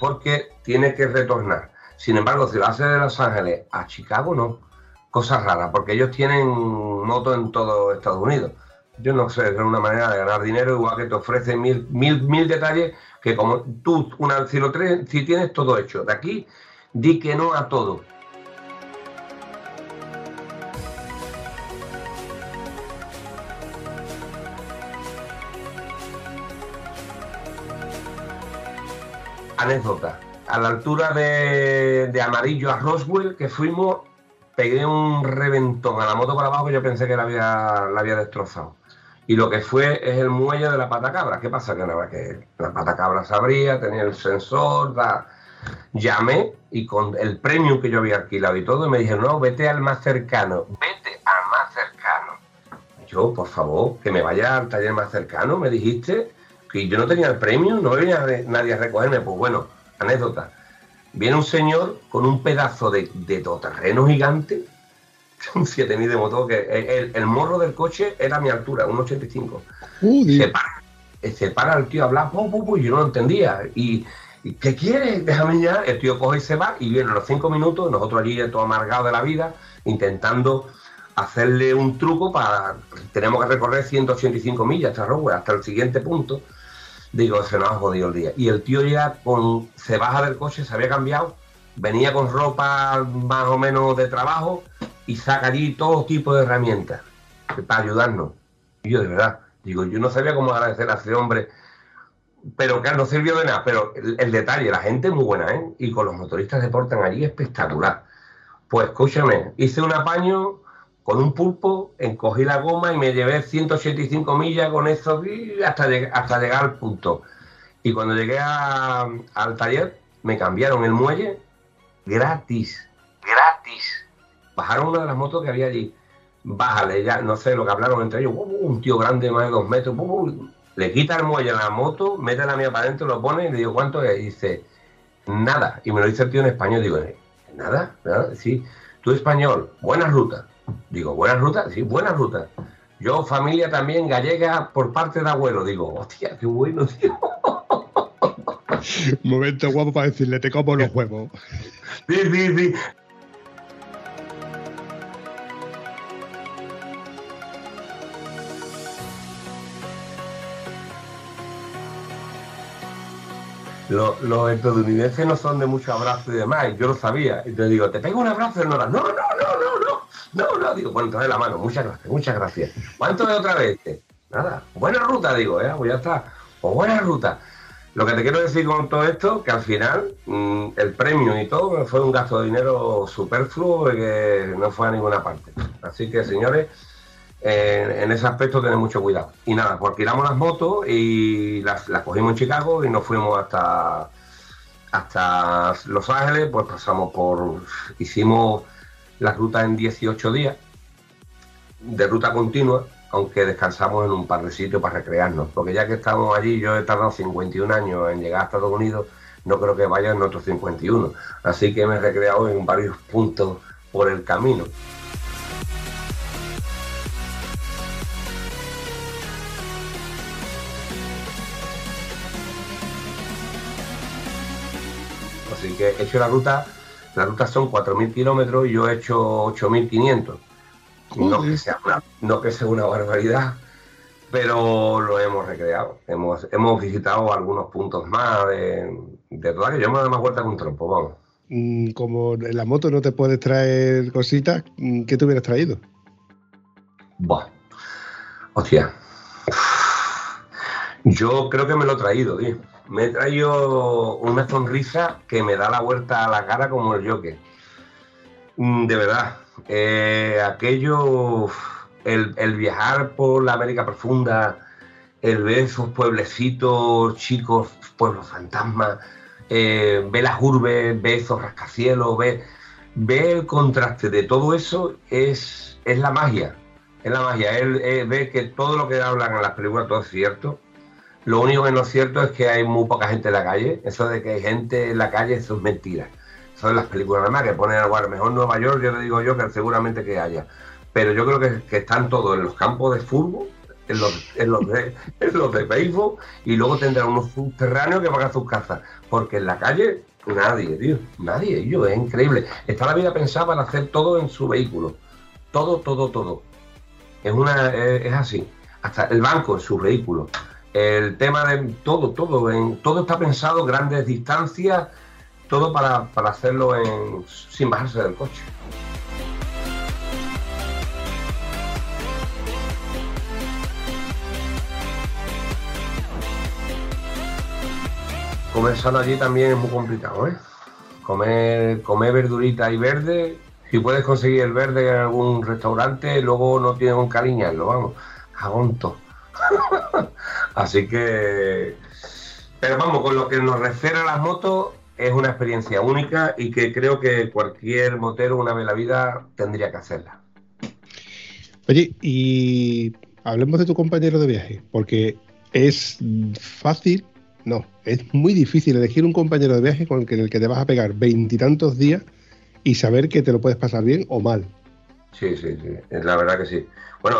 porque tiene que retornar. Sin embargo, si lo haces de Los Ángeles a Chicago, no. Cosas raras, porque ellos tienen moto en todo Estados Unidos. Yo no sé, es una manera de ganar dinero, igual que te ofrecen mil, mil, mil detalles que como tú, una, si, lo si tienes todo hecho de aquí, di que no a todo. Anécdota. A la altura de, Amarillo a Roswell, que fuimos, pegué un reventón a la moto para abajo que yo pensé que la había, la había destrozado y lo que fue es el muelle de la pata cabra. ¿Qué pasa? Que nada, que la pata cabra se abría, tenía el sensor, llamé y con el premium que yo había alquilado y todo, me dijeron, no, vete al más cercano, vete al más cercano. Yo, por favor, que me vaya al taller más cercano, me dijiste que yo no tenía el premium, no venía nadie a recogerme. Pues bueno, anécdota. Viene un señor con un pedazo de, de terreno gigante un 7000 de motor, que el, morro del coche era mi altura, un 85. Uh, se, para, se para el tío a hablar, y yo no lo entendía. Y, ¿qué quiere? Déjame ya. El tío coge y se va, y viene a los cinco minutos, nosotros allí todo amargado de la vida, intentando hacerle un truco para. Tenemos que recorrer 185 millas hasta Rowell, hasta el siguiente punto. Digo, se nos ha jodido el día. Y el tío ya con, se baja del coche, se había cambiado, venía con ropa más o menos de trabajo y saca allí todo tipo de herramientas para ayudarnos. Y yo, de verdad, digo, yo no sabía cómo agradecer a ese hombre, pero que no sirvió de nada. Pero el, detalle, la gente es muy buena, ¿eh? Y con los motoristas se portan allí espectacular. Pues escúchame, hice un apaño con un pulpo, encogí la goma y me llevé 185 millas con eso hasta, hasta llegar al punto. Y cuando llegué al taller, me cambiaron el muelle gratis. Bajaron una de las motos que había allí. Bájale, ya, no sé lo que hablaron entre ellos. un tío grande, más de dos metros. le quita el muelle a la moto, mete la mía para adentro, lo pone y le digo, ¿cuánto es? Y dice, nada. Y me lo dice el tío en español. Digo, nada, nada, sí. Tú español, buena ruta. Digo, buena ruta, sí, buena ruta. Yo, familia también gallega por parte de abuelo. Digo, hostia, qué bueno, tío. Momento guapo para decirle, te como los huevos. Sí, sí, sí. Los, estadounidenses no son de mucho abrazo y demás, yo lo sabía. Y te digo, te pego un abrazo, Nora. No, no, no, no, no. No, no, digo, bueno, trae la mano. Muchas gracias, muchas gracias. ¿Cuánto de otra vez? Nada. Buena ruta, digo, ¿eh? Pues ya está. O buena ruta. Lo que te quiero decir con todo esto, que al final mm, el premio y todo fue un gasto de dinero superfluo que no fue a ninguna parte. Así que, señores, en ese aspecto tener mucho cuidado. Y nada, pues tiramos las motos y las, cogimos en Chicago y nos fuimos hasta, hasta Los Ángeles, pues pasamos por, hicimos la ruta en 18 días de ruta continua aunque descansamos en un par de sitios para recrearnos, porque ya que estamos allí, yo he tardado 51 años en llegar a Estados Unidos, no creo que vaya en otros 51, así que me he recreado en varios puntos por el camino. Así que he hecho la ruta, la ruta son 4.000 kilómetros y yo he hecho 8.500 no que, sea una, no que sea una barbaridad, pero lo hemos recreado. Hemos, hemos visitado algunos puntos más de, de toda que yo me doy más vuelta con un trompo, vamos. Mm, como en la moto no te puedes traer cositas, mm, ¿qué te hubieras traído? Buah. Hostia. Yo creo que me lo he traído, tío. Me he traído una sonrisa que me da la vuelta a la cara como el Joker. Mm, de verdad, eh, aquello, el, viajar por la América Profunda, el ver esos pueblecitos chicos, pueblos fantasmas, eh, ver las urbes, ver esos rascacielos, ver, el contraste de todo eso es, es la magia. Es la magia. Él, ve que todo lo que hablan en las películas todo es cierto. Lo único que no es cierto es que hay muy poca gente en la calle. Eso de que hay gente en la calle, eso es mentira son las películas nada más que ponen algo a lo mejor Nueva York, yo le digo yo que seguramente que haya. Pero yo creo que, están todos en los campos de fútbol, en los, de, en los de béisbol, y luego tendrán unos subterráneos que van a sus casas. Porque en la calle, nadie, tío, nadie, yo, es increíble. Está la vida pensada para hacer todo en su vehículo. Todo, todo, todo. Es, una, es, así. Hasta el banco en su vehículo. El tema de todo, todo, todo está pensado, grandes distancias, todo para, hacerlo sin bajarse del coche. Comer sano allí también es muy complicado, ¿eh? Comer, comer verdurita y verde, si puedes conseguir el verde en algún restaurante, luego no tienes un cariñarlo, vamos, agonto. Así que, pero vamos, con lo que nos refiere a las motos, es una experiencia única y que creo que cualquier motero una vez en la vida tendría que hacerla. Oye, y hablemos de tu compañero de viaje, porque es fácil, no, es muy difícil elegir un compañero de viaje con el que te vas a pegar veintitantos días y saber que te lo puedes pasar bien o mal. Sí, sí, sí, la verdad que sí. Bueno,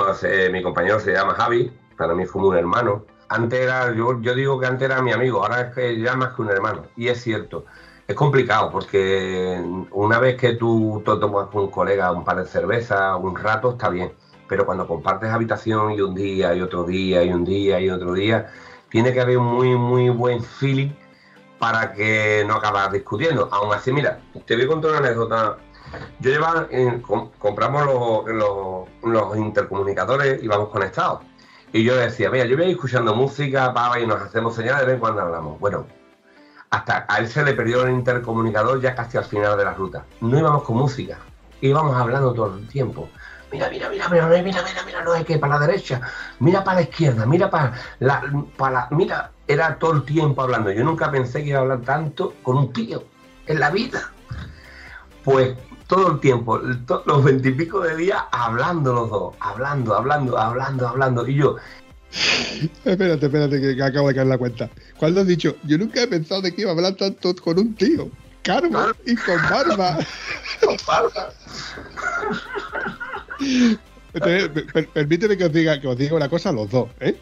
mi compañero se llama Javi, para mí es un hermano antes era, yo, digo que antes era mi amigo, ahora es que ya más que un hermano. Y es cierto. es complicado porque una vez que tú tomas con un colega un par de cervezas, un rato, está bien. Pero cuando compartes habitación y un día y otro día y un día y otro día, tiene que haber un muy, muy buen feeling para que no acabas discutiendo. Aún así, mira, te voy a contar una anécdota. Yo llevaba, compramos los, intercomunicadores y vamos conectados. Y yo decía, mira, yo voy escuchando música, y nos hacemos señales de cuando hablamos. Bueno, hasta a él se le perdió el intercomunicador ya casi al final de la ruta. No íbamos con música, íbamos hablando todo el tiempo. Mira, mira, mira, mira, mira, mira, mira, no hay que para la derecha, mira para la izquierda, mira para la, para la, mira, era todo el tiempo hablando. Yo nunca pensé que iba a hablar tanto con un tío en la vida. Pues todo el tiempo, los veintipico de días hablando los dos, hablando, hablando, hablando, hablando. Y yo, espérate, espérate, que, acabo de caer la cuenta. ¿Cuándo has dicho? Yo nunca he pensado de que iba a hablar tanto con un tío. Carmo y con barba. con barba. permíteme que os diga que os diga una cosa a los dos, ¿eh?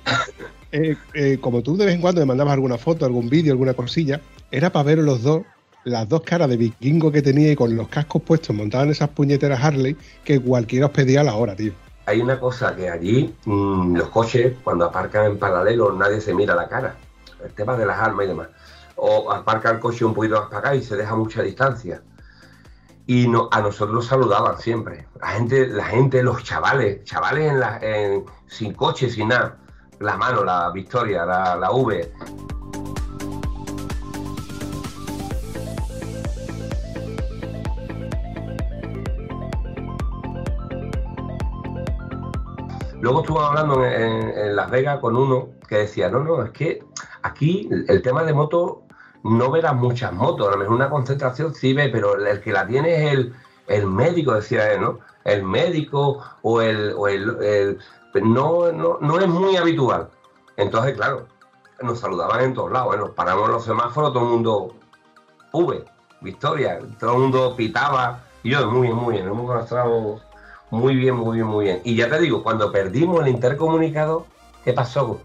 Eh, ¿eh? como tú de vez en cuando me mandabas alguna foto, algún vídeo, alguna cosilla, era para ver los dos las dos caras de vikingo que tenía y con los cascos puestos montados en esas puñeteras Harley que cualquiera os pedía la hora, tío hay una cosa que allí mm, los coches cuando aparcan en paralelo nadie se mira la cara. El tema de las armas y demás. O aparca el coche un poquito más para acá y se deja mucha distancia. Y no, a nosotros nos saludaban siempre. La gente, la gente, los chavales, chavales en la, sin coche, sin nada. La mano, la victoria, la, la V. Luego estuve hablando en, Las Vegas con uno que decía, no, no, es que aquí el tema de moto no verás muchas motos, a lo mejor una concentración sí ve, pero el que la tiene es el, el médico, decía él, ¿no? El médico o el... O el, no, no, no, es muy habitual. Entonces, claro, nos saludaban en todos lados, ¿eh? nos paramos los semáforos, todo el mundo V, victoria, todo el mundo pitaba, yo muy muy hemos conocido muy bien, muy bien, muy bien. Y ya te digo, cuando perdimos el intercomunicado, ¿qué pasó?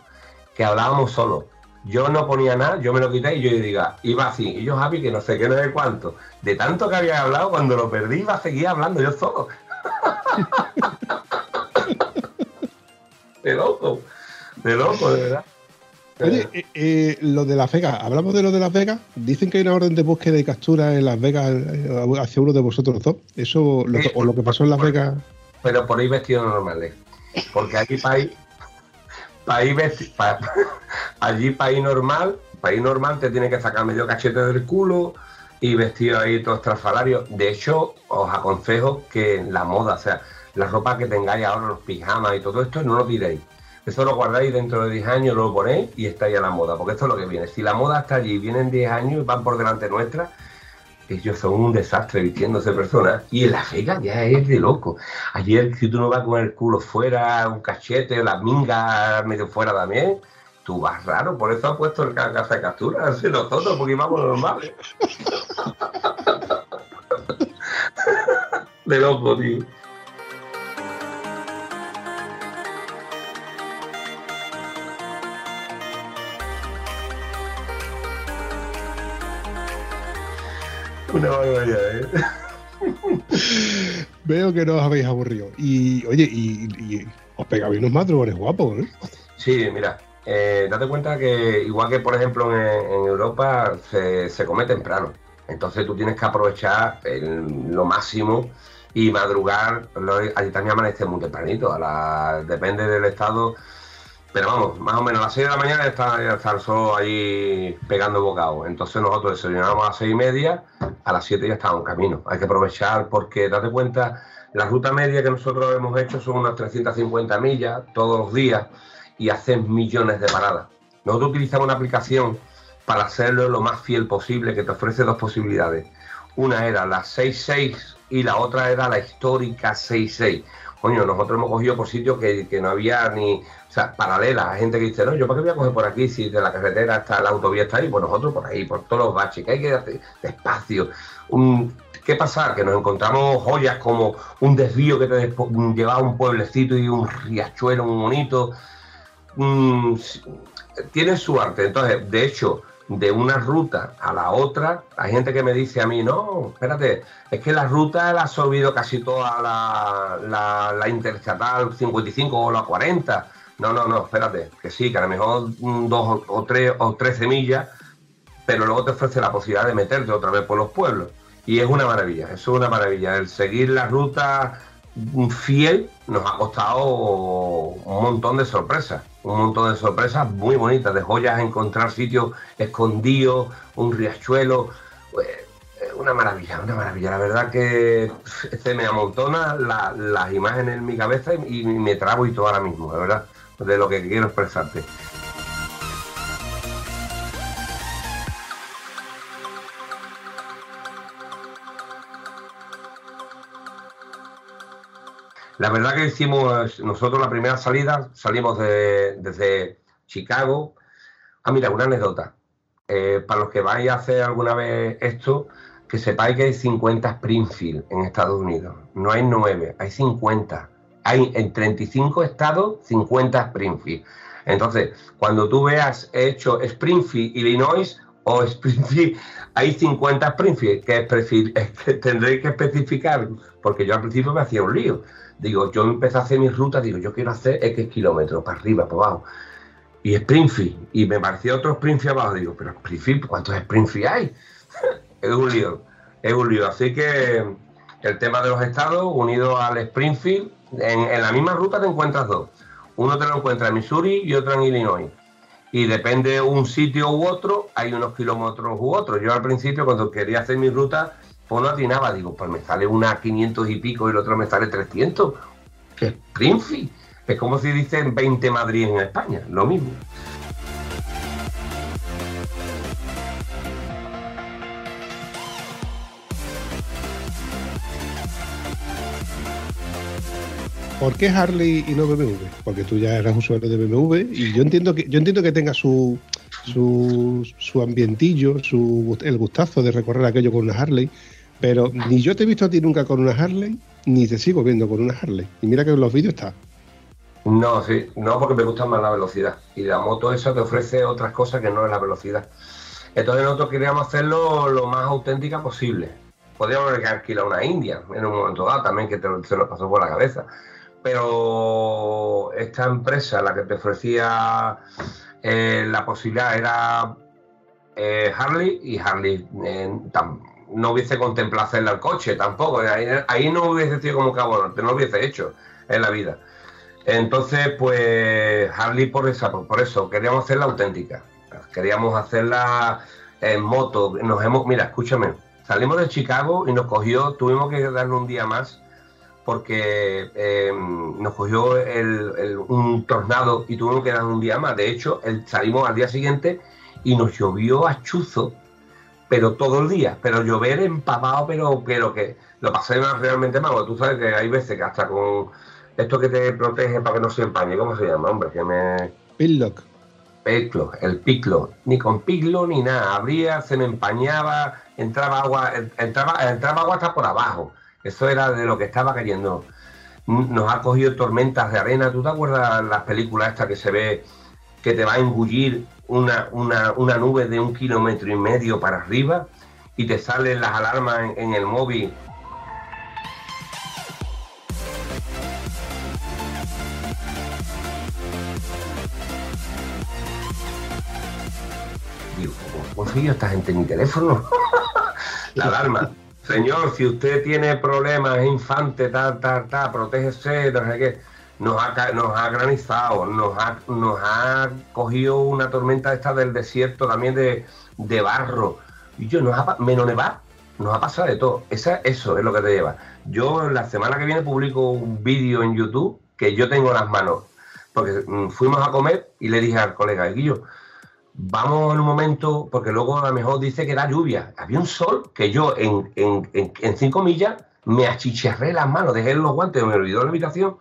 Que hablábamos solo. Yo no ponía nada, yo me lo quité y yo diga, iba así, y yo happy que no sé qué, no sé cuánto. De tanto que había hablado, cuando lo perdí iba a seguir hablando yo solo. de loco, de loco, de verdad. Oye, eh, eh, lo de Las Vegas, hablamos de lo de Las Vegas. Dicen que hay una orden de búsqueda y captura en Las Vegas eh, hacia uno de vosotros dos. ¿Eso lo, o lo que pasó en Las Vegas? Pero por ahí vestido normales. Porque aquí país, país pa, allí país normal, país normal te tiene que sacar medio cachete del culo y vestido ahí todo estrafalario. De hecho, os aconsejo que la moda, o sea, la ropa que tengáis ahora, los pijamas y todo esto, no lo tiréis eso lo guardáis dentro de 10 años, lo ponéis y estáis a la moda, porque esto es lo que viene. Si la moda está allí, vienen 10 años y van por delante nuestra, ellos son un desastre vistiéndose personas. Y en la feca ya es de loco. Ayer, si tú no vas con el culo fuera, un cachete, las mingas medio fuera también, tú vas raro. Por eso has puesto el casa de captura, así nosotros, porque vamos normales. de loco, tío. Una barbaridad, ¿eh? Veo que no os habéis aburrido. Y, oye, y, os pegabais unos madrugones guapos, ¿eh? Sí, mira, eh, date cuenta que igual que, por ejemplo, en, Europa se, come temprano. Entonces tú tienes que aprovechar lo máximo y madrugar. allí también amanece muy tempranito. A la, depende del estado pero vamos, más o menos a las 6 de la mañana está, está el sol ahí pegando bocado. Entonces nosotros desayunamos a las 6 y media, a las 7 ya estamos en camino. Hay que aprovechar porque, date cuenta, la ruta media que nosotros hemos hecho son unas 350 millas todos los días y hacen millones de paradas. Nosotros utilizamos una aplicación para hacerlo lo más fiel posible que te ofrece dos posibilidades. Una era la 66 y la otra era la histórica 66. Coño, nosotros hemos cogido por sitios que, que no había ni, o sea, paralela. Hay gente que dice, no, yo para qué voy a coger por aquí si de la carretera está la autovía está ahí, pues nosotros por ahí, por todos los baches, que hay que hacer despacio. ¿Qué pasa? Que nos encontramos joyas como un desvío que te llevaba a un pueblecito y un riachuelo muy bonito. tiene su arte. Entonces, de hecho, de una ruta a la otra, hay gente que me dice a mí, no, espérate, es que la ruta la ha absorbido casi toda la, la, la interestatal 55 o la 40. No, no, no, espérate, que sí, que a lo mejor dos o tres o tres semillas, pero luego te ofrece la posibilidad de meterte otra vez por los pueblos. Y es una maravilla, eso es una maravilla. El seguir la ruta fiel nos ha costado un montón de sorpresas, un montón de sorpresas muy bonitas, de joyas, encontrar sitios escondidos, un riachuelo, pues, una maravilla, una maravilla. La verdad que se me amontona las imágenes en mi cabeza y, me trabo y todo ahora mismo, la verdad, de lo que quiero expresarte. La verdad que hicimos nosotros la primera salida, salimos desde Chicago. Ah, mira, una anécdota. Eh, para los que vais a hacer alguna vez esto, que sepáis que hay 50 Springfield en Estados Unidos. No hay 9, hay 50. Hay en 35 estados 50 Springfield. Entonces, cuando tú veas hecho Springfield, Illinois o Springfield, hay 50 Springfield, que, es, que tendréis que especificar, porque yo al principio me hacía un lío Digo, yo empecé a hacer mi ruta, digo, yo quiero hacer X kilómetros para arriba, para abajo. Y Springfield, y me parecía otro Springfield abajo. Digo, pero Springfield, ¿cuántos Springfield hay? es un lío, es un lío. Así que el tema de los estados, unido al Springfield, en, la misma ruta te encuentras dos. Uno te lo encuentras en Missouri y otro en Illinois. Y depende un sitio u otro, hay unos kilómetros u otros. Yo al principio, cuando quería hacer mi ruta, pues no atinaba, digo, pues me sale una 500 y pico y el otro me sale 300. Que es Springfield. Es como si dicen 20 Madrid en España, lo mismo. ¿Por qué Harley y no BMW? Porque tú ya eras usuario de BMW y yo entiendo que yo entiendo que tenga su su, su ambientillo, su, el gustazo de recorrer aquello con una Harley, pero ni yo te he visto a ti nunca con una Harley, ni te sigo viendo con una Harley. Y mira que en los vídeos está. No, sí, no porque me gusta más la velocidad. Y la moto esa te ofrece otras cosas que no es la velocidad. Entonces nosotros queríamos hacerlo lo más auténtica posible. Podríamos haber alquilado una India en un momento dado también, que se nos pasó por la cabeza. Pero esta empresa, la que te ofrecía eh, la posibilidad era eh, Harley y Harley eh, no hubiese contemplado hacerle al coche tampoco. Ahí, no hubiese sido como cabo norte, no lo hubiese hecho en la vida. Entonces, pues Harley por, esa, por eso, queríamos hacerla auténtica. Queríamos hacerla en moto. Nos hemos, mira, escúchame, salimos de Chicago y nos cogió, tuvimos que darle un día más porque em, nos cogió un tornado y tuvimos que dar un día más. De hecho, salimos al día siguiente y nos llovió a chuzo pero todo el día, pero llover empapado, pero, pero que lo pasé realmente mal, tú sabes que hay veces que hasta con esto que te protege para que no se empañe, ¿cómo se llama, hombre? Que me... Pillock. Piclo, el piclo, ni con piclo ni nada, abría, se me empañaba, entraba agua, entraba, entraba agua hasta por abajo, eso era de lo que estaba cayendo. Nos ha cogido tormentas de arena, ¿tú te acuerdas las películas estas que se ve que te va a engullir una, una, nube de un kilómetro y medio para arriba y te salen las alarmas en, el móvil Digo, ¿cómo consigo esta gente en mi teléfono? la alarma. Señor, si usted tiene problemas, infante, tal, tal, tal, protégese, no sé nos ha, nos ha granizado, nos ha, nos ha cogido una tormenta esta del desierto también de, de barro. Y yo, nos ha, menos nevar, nos ha pasado de todo. Esa, eso es lo que te lleva. Yo la semana que viene publico un vídeo en YouTube que yo tengo en las manos. Porque mm, fuimos a comer y le dije al colega, Guillo, vamos en un momento, porque luego a lo mejor dice que era lluvia. Había un sol que yo en, en, en, cinco millas me achicharré las manos, dejé los guantes, me olvidó la habitación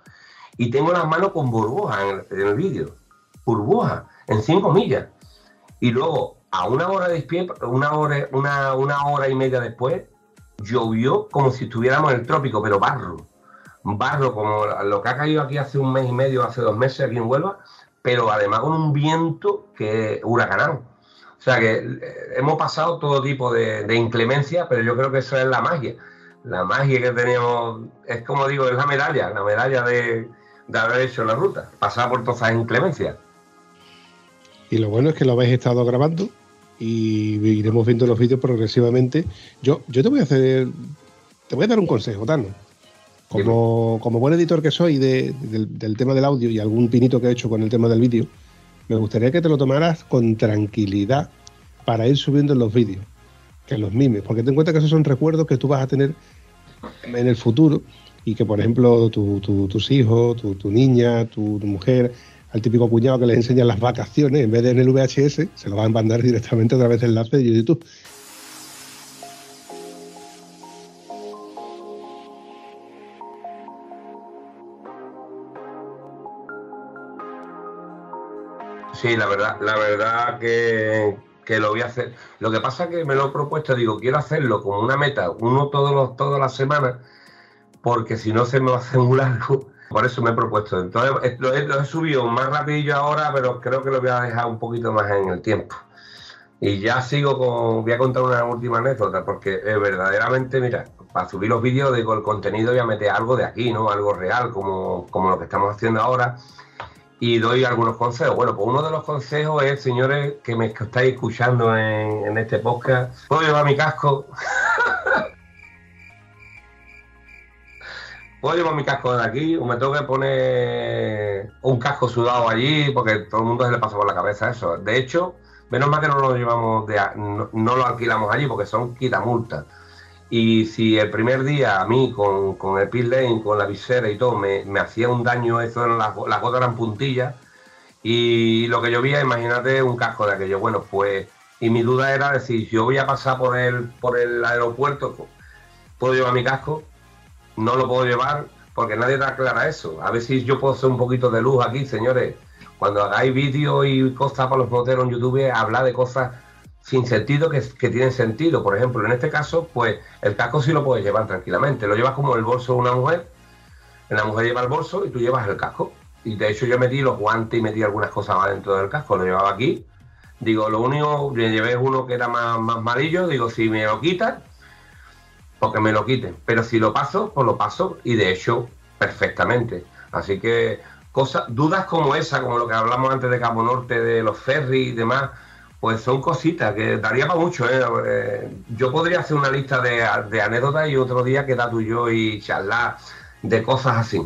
y tengo las manos con burbujas en el, vídeo. Burbujas, en 5 millas. Y luego, a una hora de una hora, una, una hora y media después, llovió como si estuviéramos en el trópico, pero barro. Barro, como lo que ha caído aquí hace un mes y medio, hace dos meses aquí en Huelva, pero además con un viento que huracanado. O sea que eh, hemos pasado todo tipo de, inclemencia, pero yo creo que eso es la magia. La magia que tenemos, es como digo, es la medalla, la medalla de, haber hecho la ruta, pasar por todas esas inclemencias. Y lo bueno es que lo habéis estado grabando y iremos viendo los vídeos progresivamente. Yo, yo te voy a hacer, te voy a dar un consejo, Tano. Como, como buen editor que soy del, del, tema del audio y algún pinito que he hecho con el tema del vídeo, me gustaría que te lo tomaras con tranquilidad para ir subiendo los vídeos, que los mimes, porque ten en cuenta que esos son recuerdos que tú vas a tener en el futuro y que, por ejemplo, tus hijos, tu, niña, tu, mujer, al típico cuñado que les enseña las vacaciones, en vez de en el VHS, se lo van a mandar directamente a través del enlace de YouTube. Sí, la verdad, la verdad que, lo voy a hacer. Lo que pasa es que me lo he propuesto, digo, quiero hacerlo como una meta, uno todos los, todas las semanas, porque si no se me va a hacer muy largo. Por eso me he propuesto. Entonces lo he, subido más rapidillo ahora, pero creo que lo voy a dejar un poquito más en el tiempo. Y ya sigo con. Voy a contar una última anécdota, porque eh, verdaderamente, mira, para subir los vídeos, digo, el contenido voy a meter algo de aquí, ¿no? Algo real, como, como lo que estamos haciendo ahora y doy algunos consejos. Bueno, pues uno de los consejos es, señores, que me estáis escuchando en, este podcast, ¿puedo llevar mi casco? ¿Puedo llevar mi casco de aquí o me tengo que poner un casco sudado allí? Porque todo el mundo se le pasa por la cabeza eso. De hecho, menos mal que no lo llevamos, de, no, no lo alquilamos allí porque son quitamultas. Y si el primer día a mí con, el pit lane, con la visera y todo, me, hacía un daño, eso las, las gotas eran puntillas, y lo que yo veía, imagínate un casco de aquello. Bueno, pues, y mi duda era decir, yo voy a pasar por el, por el aeropuerto, ¿puedo llevar mi casco? No lo puedo llevar porque nadie te aclara eso. A ver si yo puedo hacer un poquito de luz aquí, señores. Cuando hagáis vídeos y cosas para los moteros en YouTube, habla de cosas sin sentido que, que tienen sentido. Por ejemplo, en este caso, pues el casco sí lo puedes llevar tranquilamente. Lo llevas como el bolso de una mujer. La mujer lleva el bolso y tú llevas el casco. Y de hecho yo metí los guantes y metí algunas cosas más dentro del casco. Lo llevaba aquí. Digo, lo único, me llevé uno que era más, más amarillo. Digo, si me lo quitan, porque me lo quiten. Pero si lo paso, pues lo paso. Y de hecho, perfectamente. Así que cosas, dudas como esa, como lo que hablamos antes de Cabo Norte, de los ferries y demás, pues son cositas que daría para mucho. ¿eh? ¿eh? yo podría hacer una lista de, anécdotas y otro día queda tú y yo y charlar de cosas así.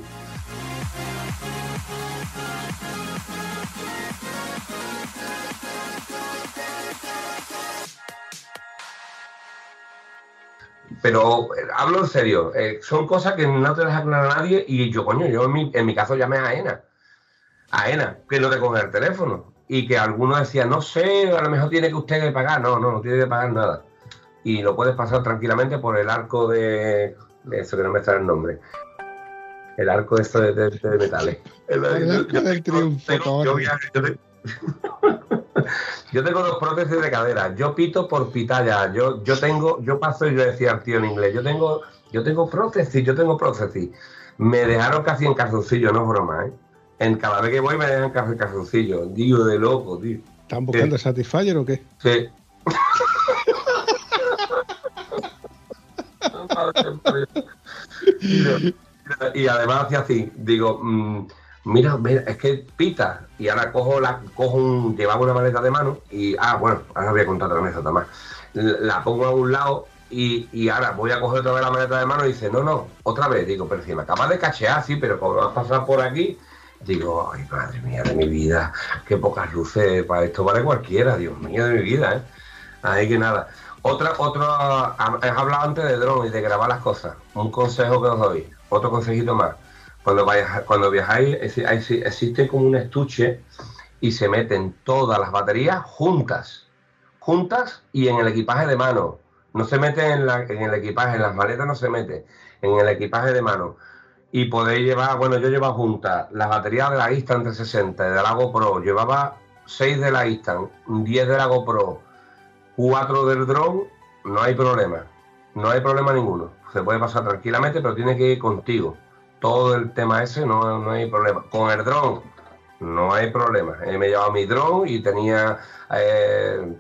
Pero eh, hablo en serio, eh, son cosas que no te las aclara nadie y yo, coño, yo en mi, en mi caso llamé a AENA. A AENA, que no te coge el teléfono y que algunos decían, no sé, a lo mejor tiene que usted pagar. No, no, no tiene que pagar nada. Y lo puedes pasar tranquilamente por el arco de, eso que no me sale el nombre. El arco de, esto de, de, metales. El, arco del triunfo. Yo, tengo dos prótesis de cadera. Yo pito por pitalla. Yo, yo tengo, yo paso y yo decía al tío en inglés, yo tengo, yo tengo prótesis, yo tengo prótesis. Me dejaron casi en calzoncillo, no es broma, ¿eh? en cada vez que voy me dejan café calzoncillo. Digo de loco, tío. ¿Están buscando Satisfyer o qué? Sí. y, además hacía así, digo, mm, mira, mira, es que pita. Y ahora cojo la, cojo un, llevaba una maleta de mano y, ah, bueno, ahora voy a contar otra anécdota más. La pongo a un lado y, y, ahora voy a coger otra vez la maleta de mano y dice, no, no, otra vez. Digo, pero si me acabas de cachear, sí, pero como vas a pasar por aquí, digo, ay, madre mía de mi vida, qué pocas luces, para esto vale cualquiera, Dios mío de mi vida, ¿eh? Ahí que nada. Otra, otro, he hablado antes de dron y de grabar las cosas. Un consejo que os doy, otro consejito más. Cuando, vayas, cuando viajáis, existe como un estuche y se meten todas las baterías juntas, juntas y en el equipaje de mano. No se mete en, el equipaje, en las maletas no se mete, en el equipaje de mano y podéis llevar, bueno, yo llevaba juntas las baterías de la Instant 360 de la GoPro, llevaba 6 de la Instant, 10 de la GoPro, 4 del drone, no hay problema, no hay problema ninguno. Se puede pasar tranquilamente, pero tiene que ir contigo. Todo el tema ese no, no hay problema. Con el drone, no hay problema. Eh, me he llevado mi dron y tenía, eh,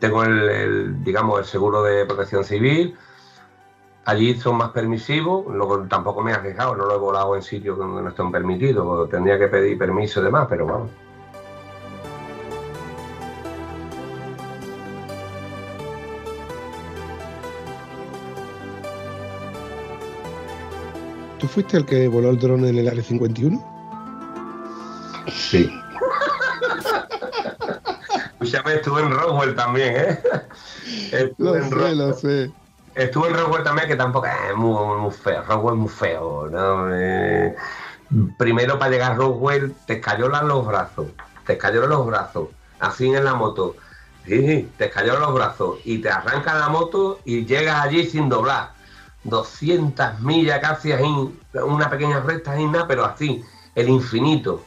tengo el, digamos, el seguro de protección civil. Allí son más permisivos, luego tampoco me he arriesgado, no lo he volado en sitios donde no estén permitidos, tendría que pedir permiso y demás, pero vamos. ¿Tú fuiste el que voló el dron en el Área 51? Sí. Escúchame, estuve en Roswell también, ¿eh? Estuve en sé, lo sé. Estuve en Roswell también, que tampoco es muy, feo. Roswell es muy feo, ¿no? Eh, primero, para llegar a Roswell, te escayolan los brazos. Te escayolan los brazos. Así en la moto. Sí, te escayolan los brazos. Y te arranca la moto y llegas allí sin doblar. 200 millas casi, en una pequeña recta, pero así, el infinito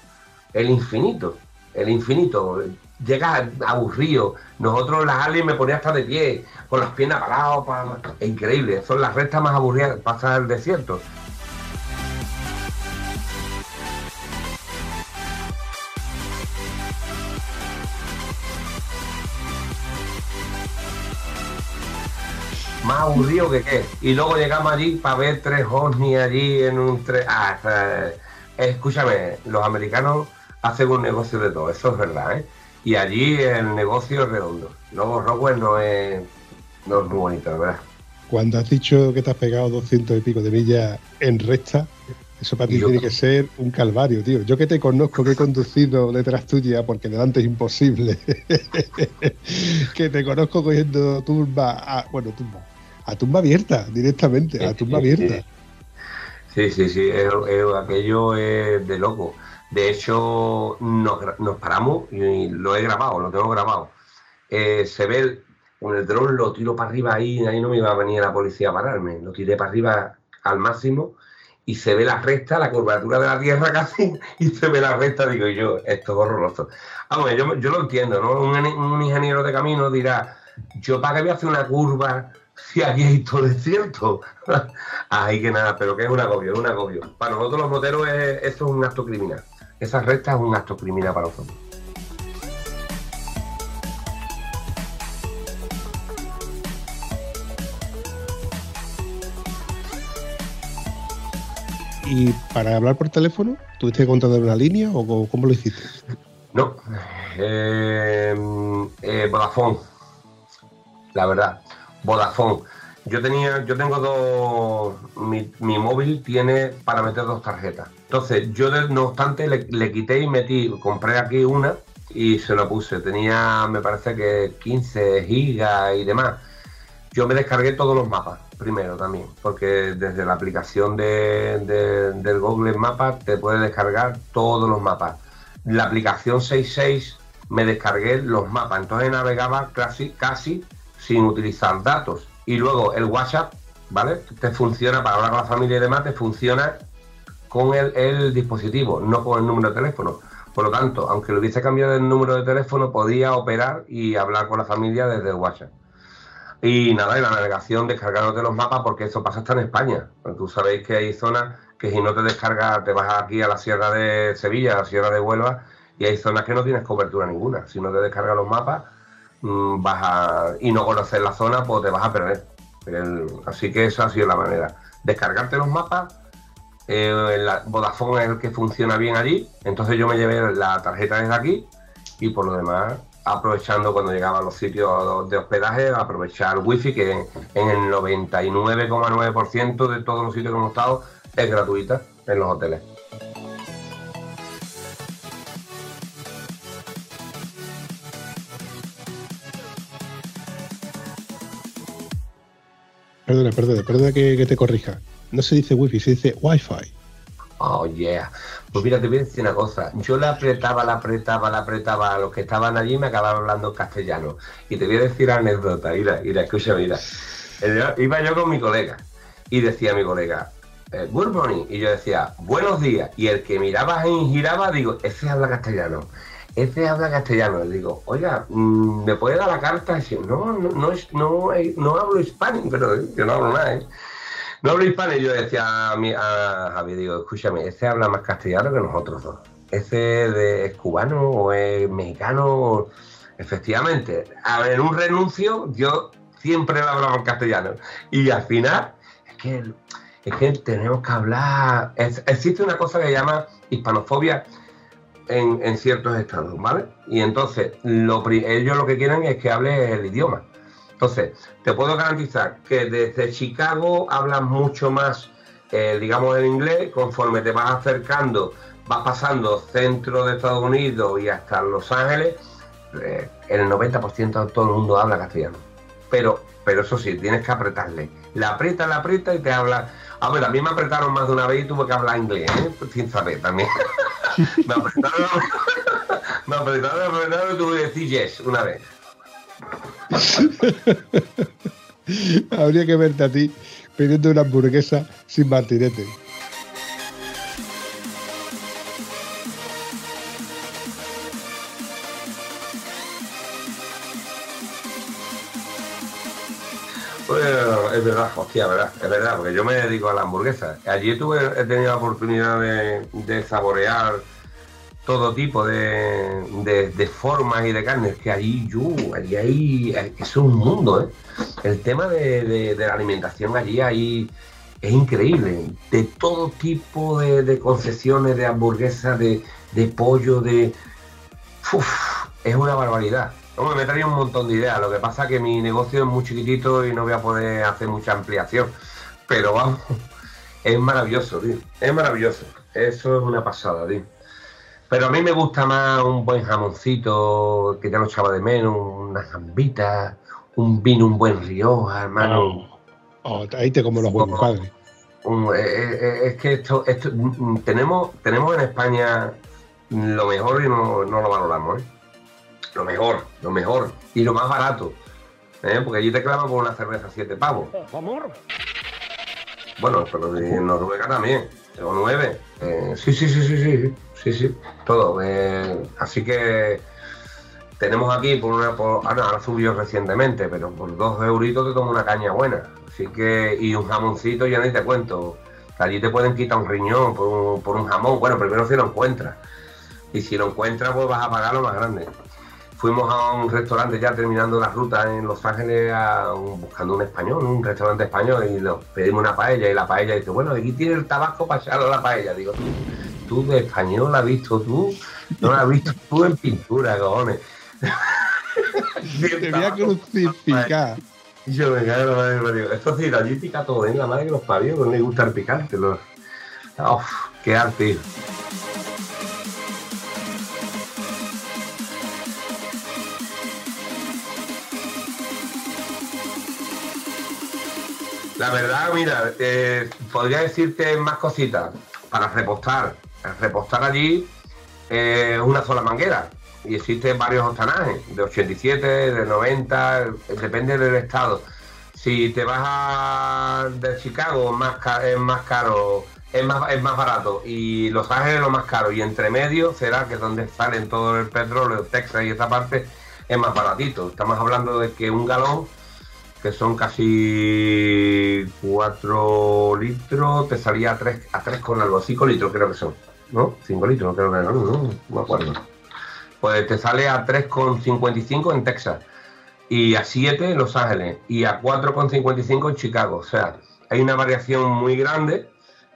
el infinito, el infinito. Llega aburrido. Nosotros las aliens me ponía hasta de pie, con las piernas paradas. Increíble, son las rectas más aburridas pasar el desierto. Más aburrido que qué. Y luego llegamos allí para ver tres ovnis allí en un tres. Ah, escúchame, los americanos hacen un negocio de todo, eso es verdad, ¿eh? Y allí el negocio es redondo. Luego Rockwell no es, no es muy bonito, ¿verdad? Cuando has dicho que te has pegado 200 y pico de millas en recta, eso para ti tiene que ser un calvario, tío. Yo que te conozco, que he conducido detrás tuya, porque delante es imposible, que te conozco cogiendo tumba, a, bueno, tumba, a tumba abierta, directamente, a tumba abierta. Sí, sí, sí, aquello es de loco. De hecho, nos, paramos y lo he grabado, lo tengo grabado. Eh, se ve con el dron, lo tiro para arriba ahí, ahí no me iba a venir la policía a pararme. Lo tiré para arriba al máximo y se ve la recta, la curvatura de la tierra casi, y se ve la recta, digo yo, esto es horroroso. Vamos, yo, yo lo entiendo, ¿no? Un, ingeniero de camino dirá, yo para qué voy a hacer una curva si aquí hay todo desierto. Ay, que nada, pero que es un agobio, es un agobio. Para nosotros los moteros es, esto es un acto criminal. Esa recta es un acto criminal para nosotros. ¿Y para hablar por teléfono, tuviste que contratar una línea o cómo lo hiciste? No, eh, eh, Vodafone, la verdad, Vodafone. Yo tenía, yo tengo dos, mi, móvil tiene para meter dos tarjetas. Entonces, yo no obstante le, quité y metí, compré aquí una y se lo puse. Tenía, me parece que 15 gigas y demás. Yo me descargué todos los mapas primero también, porque desde la aplicación de, del Google Maps te puede descargar todos los mapas. La aplicación 66 me descargué los mapas, entonces navegaba casi, casi sin utilizar datos y luego el WhatsApp, ¿vale? Te funciona para hablar con la familia y demás, te funciona con el, dispositivo, no con el número de teléfono. Por lo tanto, aunque lo hubiese cambiado el número de teléfono, podía operar y hablar con la familia desde el WhatsApp. Y nada, y la navegación, descargándote los mapas, porque eso pasa hasta en España. Tú sabéis que hay zonas que si no te descargas, te vas aquí a la Sierra de Sevilla, a la Sierra de Huelva, y hay zonas que no tienes cobertura ninguna. Si no te descargas los mapas, vas a, y no conocer la zona, pues te vas a perder. así que esa ha sido la manera. Descargarte los mapas. Eh, la Vodafone es el que funciona bien allí. Entonces yo me llevé la tarjeta desde aquí y por lo demás aprovechando cuando llegaba a los sitios de hospedaje, aprovechar wifi que en el 99,9% de todos los sitios que hemos estado es gratuita en los hoteles. Perdona, perdona, perdona que, te corrija. No se dice wifi, se dice wifi. Oh, yeah. Pues mira, te voy a decir una cosa. Yo la apretaba, la apretaba, la apretaba a los que estaban allí y me acabaron hablando castellano. Y te voy a decir anécdota. Mira, mira, escucha, mira. Iba yo con mi colega y decía mi colega, eh, morning. Y yo decía, buenos días. Y el que miraba y giraba, digo, ese habla castellano ese habla castellano. Le digo, oiga, mm, ¿me puede dar la carta? No, no, no, no, no hablo hispánico, pero yo no hablo nada, ¿eh? No hablo hispano. Yo decía a, mi, a Javi, digo, escúchame, ese habla más castellano que nosotros dos. ese es cubano o es mexicano. Efectivamente, a ver, un renuncio yo siempre hablaba en castellano. Y al final, es que, es que tenemos que hablar. existe una cosa que se llama hispanofobia en, ciertos estados, ¿vale? Y entonces, lo, ellos lo que quieren es que hable el idioma. Entonces, te puedo garantizar que desde Chicago hablan mucho más, eh, digamos, el inglés, conforme te vas acercando, vas pasando centro de Estados Unidos y hasta Los Ángeles, eh, el 90% de todo el mundo habla castellano. Pero, pero eso sí, tienes que apretarle. La aprieta, la aprieta y te habla. A ver, a mí me apretaron más de una vez y tuve que hablar inglés, ¿eh? sin saber también. me apretaron, me apretaron, me apretaron y tuve que decir yes una vez. Habría que verte a ti pidiendo una hamburguesa sin martinete. Es verdad, hostia, verdad, es verdad, porque yo me dedico a la hamburguesa. Allí tuve, he tenido la oportunidad de, saborear todo tipo de, formas y de carnes, que allí yo, allí hay, es un mundo, ¿eh? El tema de, la alimentación allí ahí es increíble, de todo tipo de, concesiones de hamburguesas, de, pollo, de... es una barbaridad. Hombre, me traía un montón de ideas. Lo que pasa es que mi negocio es muy chiquitito y no voy a poder hacer mucha ampliación. Pero vamos, es maravilloso, tío. Es maravilloso. Eso es una pasada, tío. Pero a mí me gusta más un buen jamoncito que ya lo echaba de menos, unas gambitas, un vino, un buen Rioja, hermano. Oh, ahí te como los buenos padres. Eh, eh, eh, es que esto, esto mm, mm, tenemos, tenemos en España lo mejor y no, no lo valoramos, ¿eh? Lo mejor, lo mejor y lo más barato. ¿eh? Porque allí te clavan por una cerveza siete pavos. Bueno, pero en Noruega también, o nueve. Eh, sí, sí, sí, sí, sí, sí, sí, todo. Eh, así que tenemos aquí por una, por, ah, no, ahora subió recientemente, pero por dos euritos te tomo una caña buena. Así que, y un jamoncito ya ni te cuento. Allí te pueden quitar un riñón por un, por un jamón. Bueno, primero si lo encuentras. Y si lo encuentras, pues vas a pagar lo más grande fuimos a un restaurante ya terminando la ruta en Los Ángeles buscando un español, un restaurante español, y nos pedimos una paella y la paella dice, bueno, aquí tiene el tabasco para echarle a la paella. Digo, tú, de español la has visto tú, no la has visto tú en pintura, cojones. Te voy a crucificar. Y yo me cago en la digo, esto sí, allí pica todo, ¿eh? la madre que los parió, no le gusta el picante. Los... Uf, qué arte. La verdad, mira, eh, podría decirte más cositas. Para repostar, repostar allí es una sola manguera y existen varios hostanajes, de 87, de 90, depende del estado. Si te vas a, de Chicago es más caro, es más, es más barato y Los Ángeles es lo más caro y entre medio será que es donde salen todo el petróleo, Texas y esa parte es más baratito. Estamos hablando de que un galón que son casi 4 litros, te salía a 3, a 3 con algo, 5 litros creo que son, ¿no? 5 litros creo que no, no, no acuerdo. Pues te sale a 3,55 en Texas, y a 7 en Los Ángeles, y a 4,55 en Chicago. O sea, hay una variación muy grande,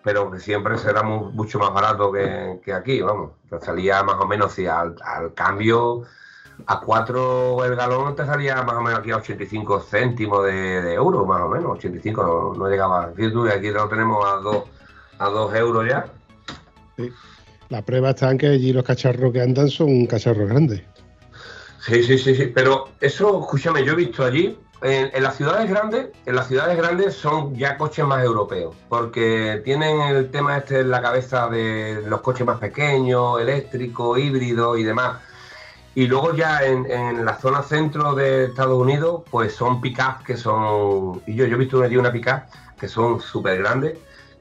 pero que siempre será mucho más barato que, que aquí, vamos. Te salía más o menos, si al, al cambio a 4 el galón te salía más o menos aquí a 85 céntimos de, de euro, más o menos, 85, no, llegaba. aquí lo tenemos a 2 a dos euros ya. La prueba está en que allí los cacharros que andan son cacharros grandes. Sí, sí, sí, sí, pero eso, escúchame, yo he visto allí, en, las ciudades grandes, en las ciudades grandes son ya coches más europeos, porque tienen el tema este en la cabeza de los coches más pequeños, eléctricos, híbridos y demás y luego ya en, la zona centro de Estados Unidos, pues son pick-up que son... Y yo, yo he visto una, una pick-up que son súper grandes.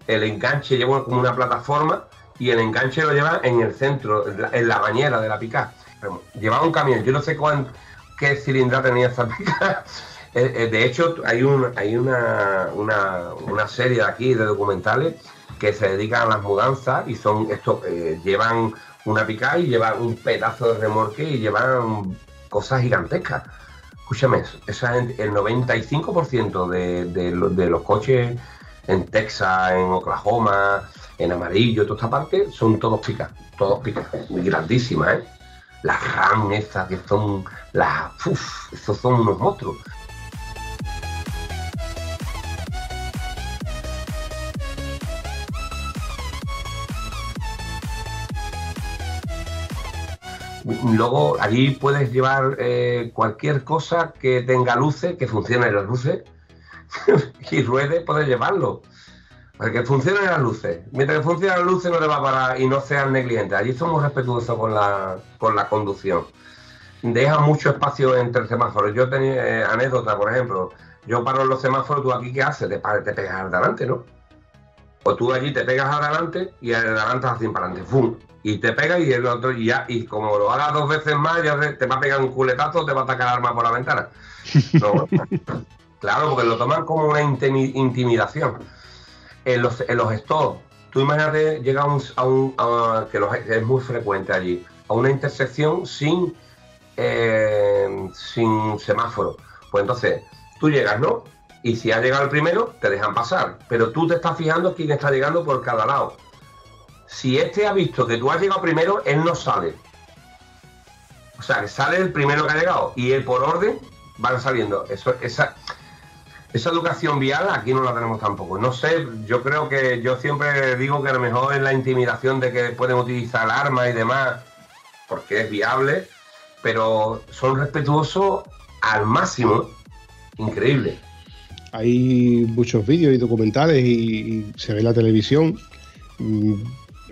El enganche lleva como una plataforma y el enganche lo lleva en el centro, en la, bañera de la pick-up. Llevaba un camión, yo no sé cuán, qué cilindra tenía esa pick-up. Eh, eh, de hecho, hay, un, hay una, una, una serie aquí de documentales que se dedican a las mudanzas y son estos, eh, llevan una pica y lleva un pedazo de remolque y llevan cosas gigantescas. Escúchame, esa, el 95% de, de, los coches en Texas, en Oklahoma, en amarillo, toda esta parte, son todos picas, todos picas, grandísimas, ¿eh? Las RAM estas que son, las, uff, estos son unos monstruos. Luego allí puedes llevar eh, cualquier cosa que tenga luces, que funcione las luces y ruede, puedes llevarlo. Para que funcionen las luces. Mientras que funcionen las luces no te va a parar y no sean negligentes. Allí somos respetuosos con la, con la conducción. Deja mucho espacio entre semáforos. Yo tenía eh, anécdota, por ejemplo. Yo paro en los semáforos, tú aquí qué haces? Te, te pegas adelante, ¿no? O tú allí te pegas adelante y adelante así para adelante. ¡Fum! Y te pega y el otro y ya y como lo hagas dos veces más ya te va a pegar un culetazo te va a atacar arma por la ventana. Claro porque lo toman como una intimidación. En los, en los stores tú imagínate llega a un, que, es muy frecuente allí a una intersección sin eh, sin semáforo. Pues entonces tú llegas no y si ha llegado el primero te dejan pasar. Pero tú te estás fijando quién está llegando por cada lado si este ha visto que tú has llegado primero, él no sale. O sea, que sale el primero que ha llegado y él por orden van saliendo. Eso, esa, esa educación vial aquí no la tenemos tampoco. No sé, yo creo que yo siempre digo que a lo mejor es la intimidación de que pueden utilizar armas y demás, porque es viable, pero son respetuosos al máximo. Increíble. Hay muchos vídeos y documentales y, se ve en la televisión mm,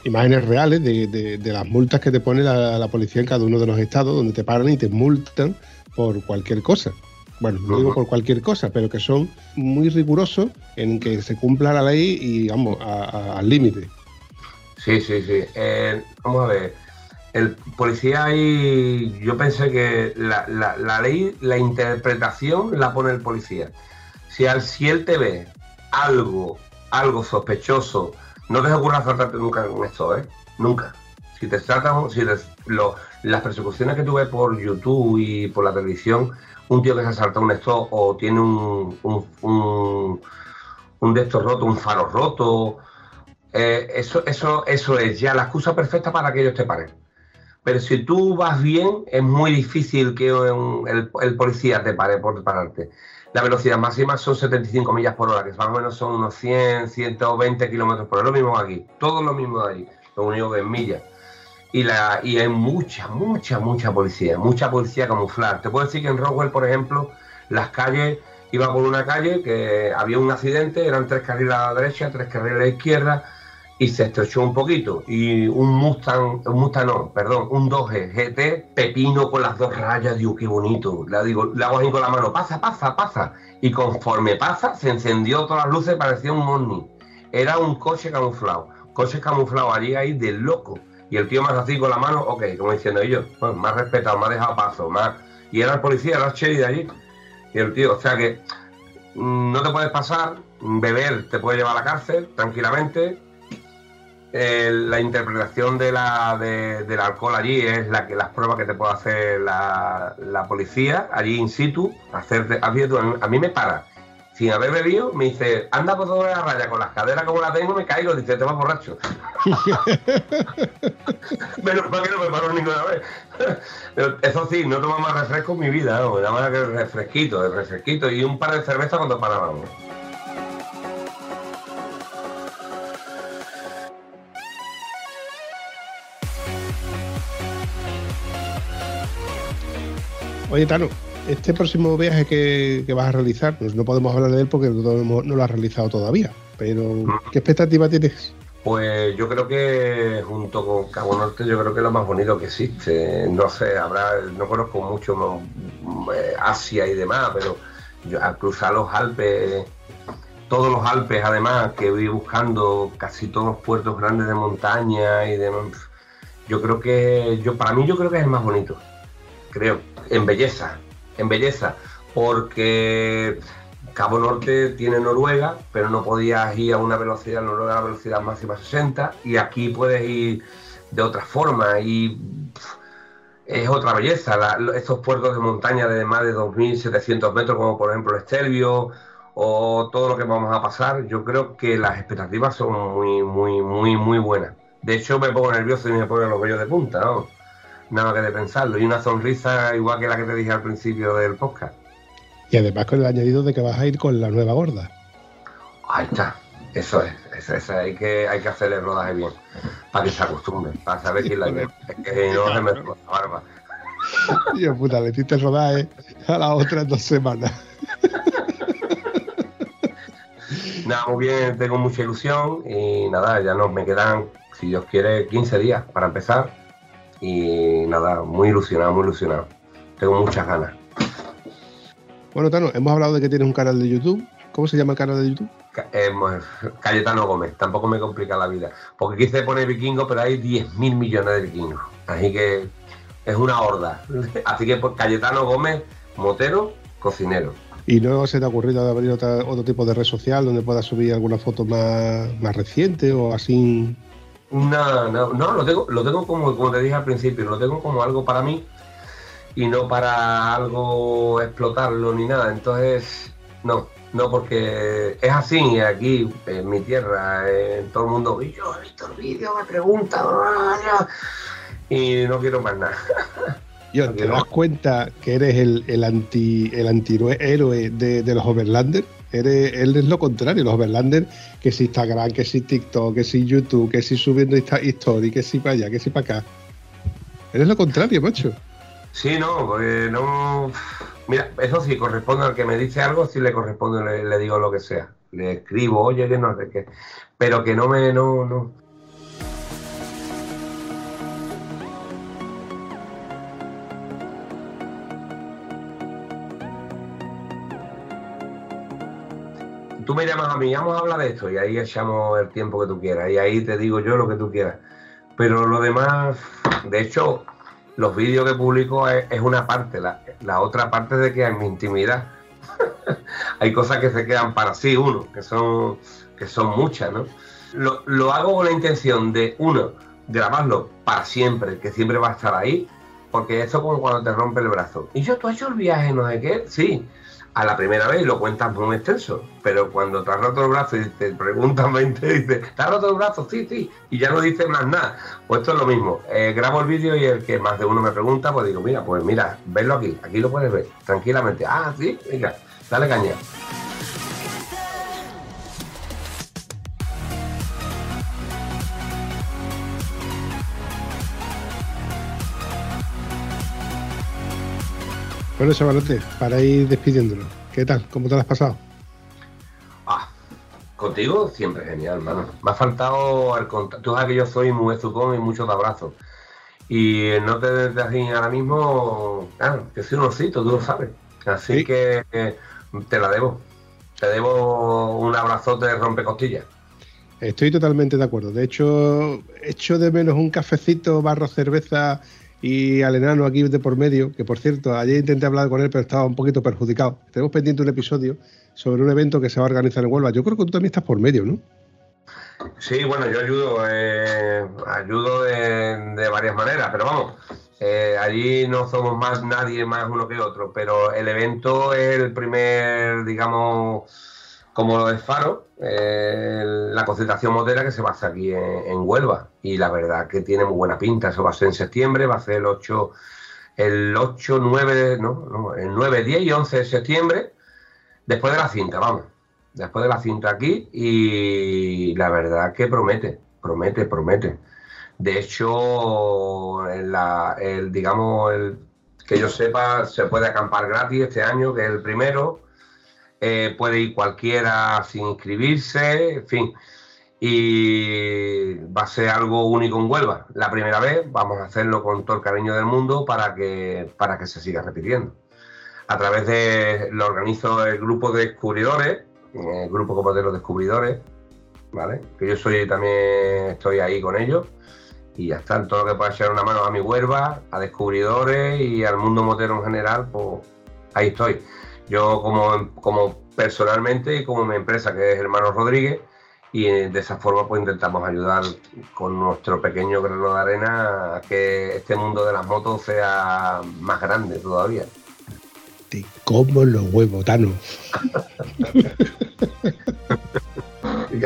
imágenes reales de, las multas que te pone la, policía en cada uno de los estados, donde te paran y te multan por cualquier cosa. Bueno, no digo por cualquier cosa, pero que son muy rigurosos en que se cumpla la ley y vamos al límite. Sí, sí, sí. Eh, vamos a ver. El policía ahí, yo pensé que la, ley, la interpretación la pone el policía. Si, al, si él te ve algo, algo sospechoso, no te ocurra saltarte nunca con esto, ¿eh? Nunca. Si te tratan, si las persecuciones que tuve por YouTube y por la televisión, un tío que se salta un esto o tiene un, un, un, de estos roto, un faro roto, eh, eso, eso, eso es ya la excusa perfecta para que ellos te paren. Pero si tú vas bien, es muy difícil que el, el, policía te pare por pararte. La velocidad máxima son 75 millas por hora, que más o menos son unos 100, 120 kilómetros por hora. Lo mismo aquí, todo lo mismo de ahí, lo único que es millas. Y, la, y hay mucha, mucha, mucha policía, mucha policía camuflar. Te puedo decir que en Roswell, por ejemplo, las calles, iba por una calle que había un accidente, eran tres carriles a la derecha, tres carriles a la izquierda, y se estrechó un poquito. Y un Mustang, un Mustang perdón, un 2G GT, pepino con las dos rayas, digo, qué bonito. Le digo, le hago así con la mano, pasa, pasa, pasa. Y conforme pasa, se encendió todas las luces, parecía un Omni. Era un coche camuflado. Coche camuflado allí ahí de loco. Y el tío más así con la mano, ok, como diciendo ellos, pues más respetado, más dejado paso, más. Y era el policía, era el de allí. Y el tío, o sea que mm, no te puedes pasar, beber te puede llevar a la cárcel tranquilamente, eh, la interpretación de la, del alcohol allí es la que las pruebas que te puede hacer la, policía allí in situ. Hacerte, a mí me para. Sin haber bebido, me dice, anda por toda la raya con las caderas como la tengo, me caigo. Dice, te vas borracho. Menos mal que no me paro ninguna vez. eso sí, no tomo más refresco en mi vida, ¿no? nada más que refresquito, refresquito y un par de cervezas cuando parábamos. Oye, Tano, este próximo viaje que, vas a realizar, pues no podemos hablar de él porque no, lo has realizado todavía, pero ¿qué expectativa tienes? Pues yo creo que junto con Cabo Norte, yo creo que es lo más bonito que existe. No sé, habrá, no conozco mucho eh, Asia y demás, pero yo, al cruzar los Alpes, todos los Alpes además, que voy buscando casi todos los puertos grandes de montaña y demás, yo creo que, yo para mí yo creo que es el más bonito, creo en belleza, en belleza, porque Cabo Norte tiene Noruega, pero no podías ir a una velocidad, Noruega a la velocidad máxima 60, y aquí puedes ir de otra forma y es otra belleza. estos puertos de montaña de más de 2.700 metros, como por ejemplo el Estelvio o todo lo que vamos a pasar, yo creo que las expectativas son muy, muy, muy, muy buenas. De hecho, me pongo nervioso y me ponen los vellos de punta, ¿no? Nada que de pensarlo. Y una sonrisa igual que la que te dije al principio del podcast. Y además con el añadido de que vas a ir con la nueva gorda. Ahí está. Eso es, eso, hay que hay que hacer el rodaje bien, para que se acostumbre, para saber quién la lleva. Es que no se me la barba. Yo puta, le hiciste el rodaje a las otras dos semanas. Nada, muy bien, tengo mucha ilusión y nada, ya no me quedan, si Dios quiere, 15 días para empezar. Y nada, muy ilusionado, muy ilusionado. Tengo muchas ganas. Bueno, Tano, hemos hablado de que tienes un canal de YouTube. ¿Cómo se llama el canal de YouTube? Eh, Cayetano Gómez, tampoco me complica la vida. Porque quise poner vikingo, pero hay 10.000 millones de vikingos. Así que es una horda. Así que pues, Cayetano Gómez, motero, cocinero. ¿Y no se te ha ocurrido abrir otro tipo de red social donde puedas subir alguna foto más, más reciente o así? No, no, no, lo tengo, lo tengo como, como te dije al principio, lo tengo como algo para mí y no para algo explotarlo ni nada. Entonces, no, no, porque es así aquí, en mi tierra, en todo el mundo, yo he visto el vídeo, me pregunta, y no quiero más nada. ¿te das cuenta que eres el, el anti el antihéroe de, de los Overlanders? Eres, él es lo contrario, los Overlanders, que si Instagram, que si TikTok, que si YouTube, que si subiendo historia, que si para allá, que si para acá. Eres lo contrario, macho. Sí, no, porque no. Mira, eso sí, corresponde al que me dice algo, sí le corresponde, le, le digo lo que sea. Le escribo, oye, que no sé qué. Pero que no me. No, no. Tú me llamas a mí, vamos a hablar de esto y ahí echamos el tiempo que tú quieras y ahí te digo yo lo que tú quieras. Pero lo demás, de hecho, los vídeos que publico es, una parte, la, otra parte de que en mi intimidad hay cosas que se quedan para sí, uno, que son, que son muchas, ¿no? Lo, hago con la intención de, uno, grabarlo para siempre, que siempre va a estar ahí, porque eso como cuando te rompe el brazo. Y yo, ¿tú has hecho el viaje, no sé qué? Sí, a la primera vez lo cuentas muy extenso, pero cuando te has roto el brazo y te preguntan 20, dices, ¿te has roto el brazo? Sí, sí, y ya no dices más nada. Pues esto es lo mismo, eh, grabo el vídeo y el que más de uno me pregunta, pues digo, mira, pues mira, verlo aquí, aquí lo puedes ver, tranquilamente. Ah, sí, venga, dale caña. Bueno, chavalote, para ir despidiéndonos, ¿qué tal? ¿Cómo te lo has pasado? Ah, contigo siempre genial, hermano. Me ha faltado el contacto. Tú sabes que yo soy muy estucón y muchos abrazos. Y no te desde así ahora mismo, claro, que soy un osito, tú lo sabes. Así que te la debo. Te debo un abrazote de rompecostillas. Estoy totalmente de acuerdo. De hecho, echo de menos un cafecito barro cerveza y al enano aquí de por medio, que por cierto, ayer intenté hablar con él, pero estaba un poquito perjudicado. Tenemos pendiente un episodio sobre un evento que se va a organizar en Huelva. Yo creo que tú también estás por medio, ¿no? Sí, bueno, yo ayudo, eh, ayudo de, varias maneras, pero vamos, eh, allí no somos más nadie más uno que otro, pero el evento es el primer, digamos, como lo de Faro, eh, la concentración modera que se va a hacer aquí en, Huelva. Y la verdad que tiene muy buena pinta. Eso va a ser en septiembre, va a ser el 8, el 8, 9, no, el 9, 10 y 11 de septiembre, después de la cinta, vamos. Después de la cinta aquí y la verdad que promete, promete, promete. De hecho, el, digamos, el, que yo sepa, se puede acampar gratis este año, que es el primero eh, puede ir cualquiera sin inscribirse, en fin. Y va a ser algo único en Huelva. La primera vez vamos a hacerlo con todo el cariño del mundo para que, para que se siga repitiendo. A través de, lo organizo el grupo de descubridores, el grupo como descubridores, ¿vale? Que yo soy también estoy ahí con ellos. Y ya está, todo lo que pueda echar una mano a mi Huelva, a descubridores y al mundo motero en general, pues ahí estoy. Yo como, como personalmente y como mi empresa, que es Hermanos Rodríguez, y de esa forma pues intentamos ayudar con nuestro pequeño grano de arena a que este mundo de las motos sea más grande todavía. Te como los huevos, Tano.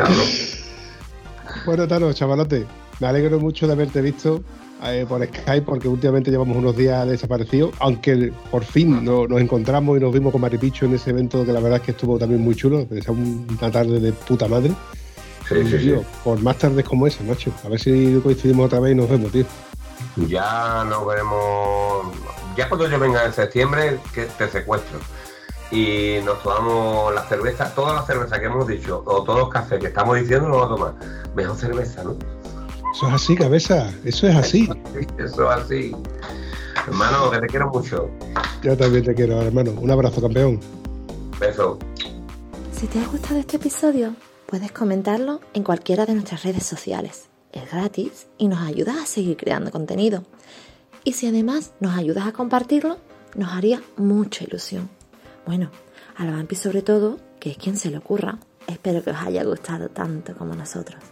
bueno, Tano, chavalote, me alegro mucho de haberte visto eh, por Skype porque últimamente llevamos unos días desaparecidos, aunque por fin nos encontramos y nos vimos con Maripicho en ese evento que la verdad es que estuvo también muy chulo, una tarde de puta madre. Sí, sí, sí. Por más tardes como esa, macho. A ver si coincidimos otra vez y nos vemos, tío. Ya nos veremos. Ya cuando yo venga en septiembre, que te secuestro. Y nos tomamos la cerveza, toda la cerveza que hemos dicho, o todos los cafés que estamos diciendo, nos vamos a tomar. Mejor cerveza, ¿no? Eso es así, cabeza. Eso es así. Eso es así. Hermano, que te quiero mucho. Yo también te quiero, hermano. Un abrazo, campeón. Beso. Si te ha gustado este episodio, puedes comentarlo en cualquiera de nuestras redes sociales. Es gratis y nos ayudas a seguir creando contenido. Y si además nos ayudas a compartirlo, nos haría mucha ilusión. Bueno, a la Vampi sobre todo, que es quien se le ocurra. Espero que os haya gustado tanto como nosotros.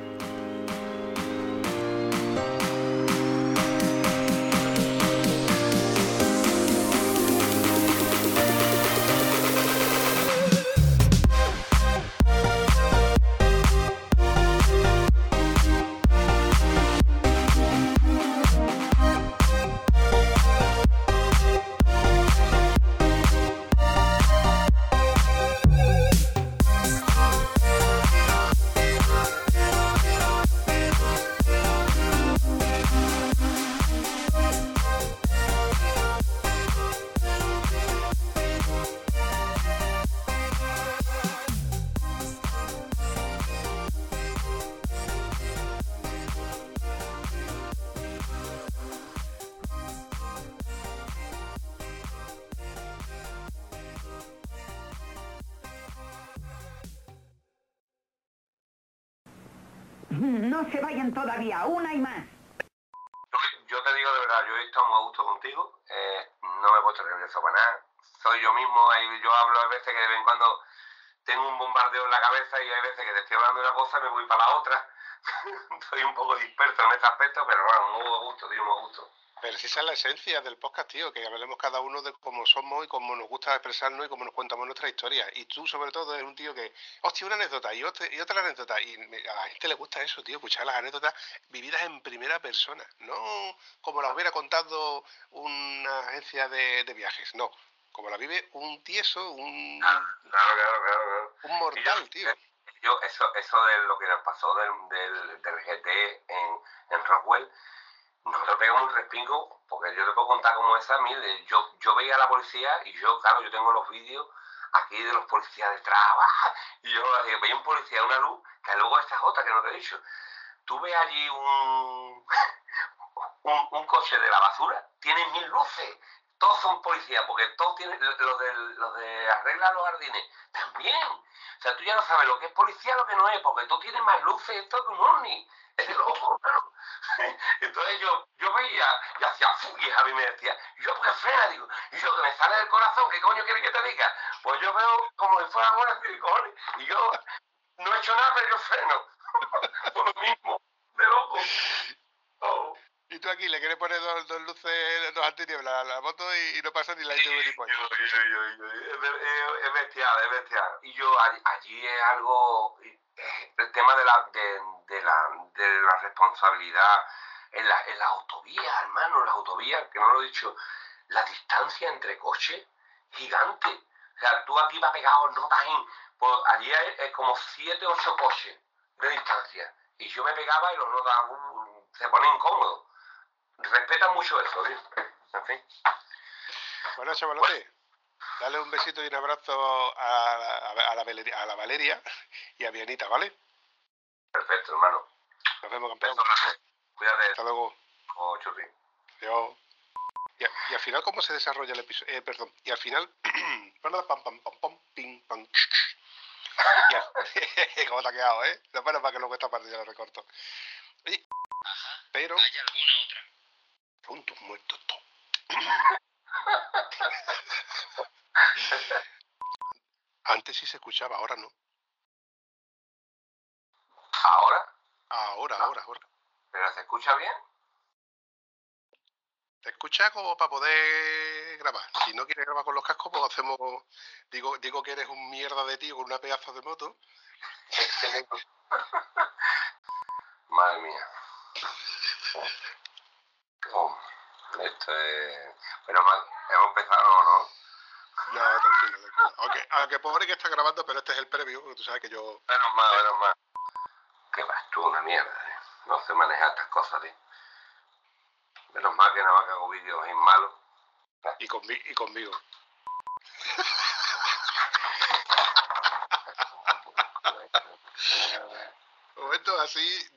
No se vayan todavía, una y más. Yo te digo de verdad, yo he estado muy a gusto contigo, eh, no me he puesto nervioso para nada. Soy yo mismo, yo hablo a veces que de vez en cuando tengo un bombardeo en la cabeza y hay veces que te estoy hablando de una cosa y me voy para la otra. Estoy un poco disperso en este aspecto, pero bueno, muy a gusto, tío, muy a gusto. Pero esa es la esencia del podcast, tío, que hablemos cada uno de cómo somos y cómo nos gusta expresarnos y cómo nos contamos nuestra historia. Y tú, sobre todo, eres un tío que, hostia, una anécdota y otra, y otra anécdota. Y a la gente le gusta eso, tío, escuchar las anécdotas vividas en primera persona. No como las hubiera contado una agencia de, viajes, no. Como la vive un tieso, un. Claro, claro, claro. Un mortal, tío. Yo, eso, eso de lo que nos pasó del, del, del GT en, en Rockwell nosotros pegamos un respingo, porque yo te puedo contar como esa, mire, yo, yo veía a la policía y yo, claro, yo tengo los vídeos aquí de los policías detrás, y yo veía un policía, una luz, que luego esta es otra que no te he dicho. Tuve allí un, un, un, coche de la basura, tiene mil luces, todos son policías, porque todos tienen, los de, los de arreglar los jardines, también. O sea, tú ya no sabes lo que es policía lo que no es, porque tú tienes más luces esto que un ovni. Es loco, claro. Entonces yo, yo veía y hacía y Javi me decía, yo porque frena, digo, y yo que me sale del corazón, ¿qué coño quiere que te diga? Pues yo veo como si fuera ahora, cojones, y yo no he hecho nada, pero yo freno. Por lo mismo, de loco. Y tú aquí le quieres poner dos, dos luces, dos antinieblas a la moto y, no pasa ni la ITV ni pollo. Es bestial, es bestial. Y yo allí es algo, el tema de la, de, de la, de la responsabilidad en la, en la autovía, hermano, en las autovías, que no lo he dicho, la distancia entre coches, gigante. O sea, tú aquí vas pegado, no en, pues allí hay, como 7, 8 coches de distancia. Y yo me pegaba y los notas se ponen incómodos. Respetan mucho eso, ¿sí? En fin. Bueno, chavalote. Dale un besito y un abrazo a, a, la, Valeria, a la Valeria y a Bianita, ¿vale? Perfecto, hermano. Nos vemos, campeón. Cuídate. Hasta luego. Oh, churri. Adiós. Y, y, al final, ¿cómo se desarrolla el episodio? Eh, perdón. Y al final, pam, pam, pam, pam, ping, pam. ¿Cómo te ha quedado, eh? No, bueno, para que luego esta parte ya lo recorto. Oye, Ajá. pero. ¿Hay alguna otra? Puntos muertos, todo. Antes sí se escuchaba, ahora no. ¿Ahora? Ahora, ahora, ahora. ¿Pero se escucha bien? Te escucha como para poder grabar. Si no quieres grabar con los cascos, pues hacemos. Digo, digo que eres un mierda de tío con una pedazo de moto. Madre mía. Oh, esto es. Pero mal, hemos empezado o no. No, tranquilo, tranquilo. Aunque, aunque pobre que está grabando, pero este es el porque tú sabes que yo. Menos mal, menos mal. Que vas tú, una mierda, eh. No sé manejar estas cosas, tío. Menos mal que nada más que hago vídeos en malos. Y, conmi- y conmigo. Momentos así.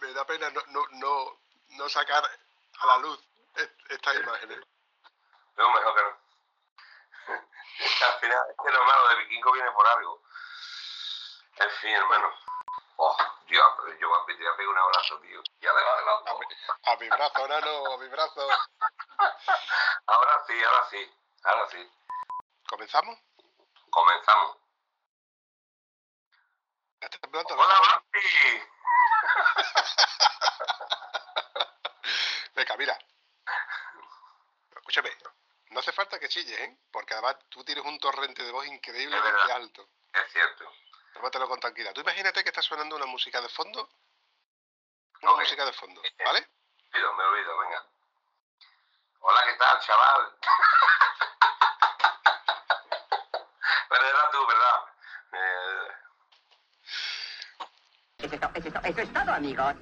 Me da pena no, no, no, no sacar a la luz est- estas imágenes. No, mejor que no. Al final, es que lo malo de Vikingo viene por algo. En fin, hermano. Oh, Dios, yo voy a pegar un abrazo, tío. Ya le va A a mi brazo, nano, a mi brazo. Ahora sí, ahora sí, ahora sí. ¿Comenzamos? Comenzamos. ¡Hola, papi! Mira. Escúchame, no hace falta que chilles, ¿eh? Porque además tú tienes un torrente de voz increíblemente verdad. alto. Es cierto. Tómatelo con tranquilidad. Tú imagínate que está sonando una música de fondo. Una música de fondo, ¿vale? Me olvido, me olvido, venga. Hola, ¿qué tal, chaval? Era tú, ¿verdad? Eh, es, eso es todo, amigos.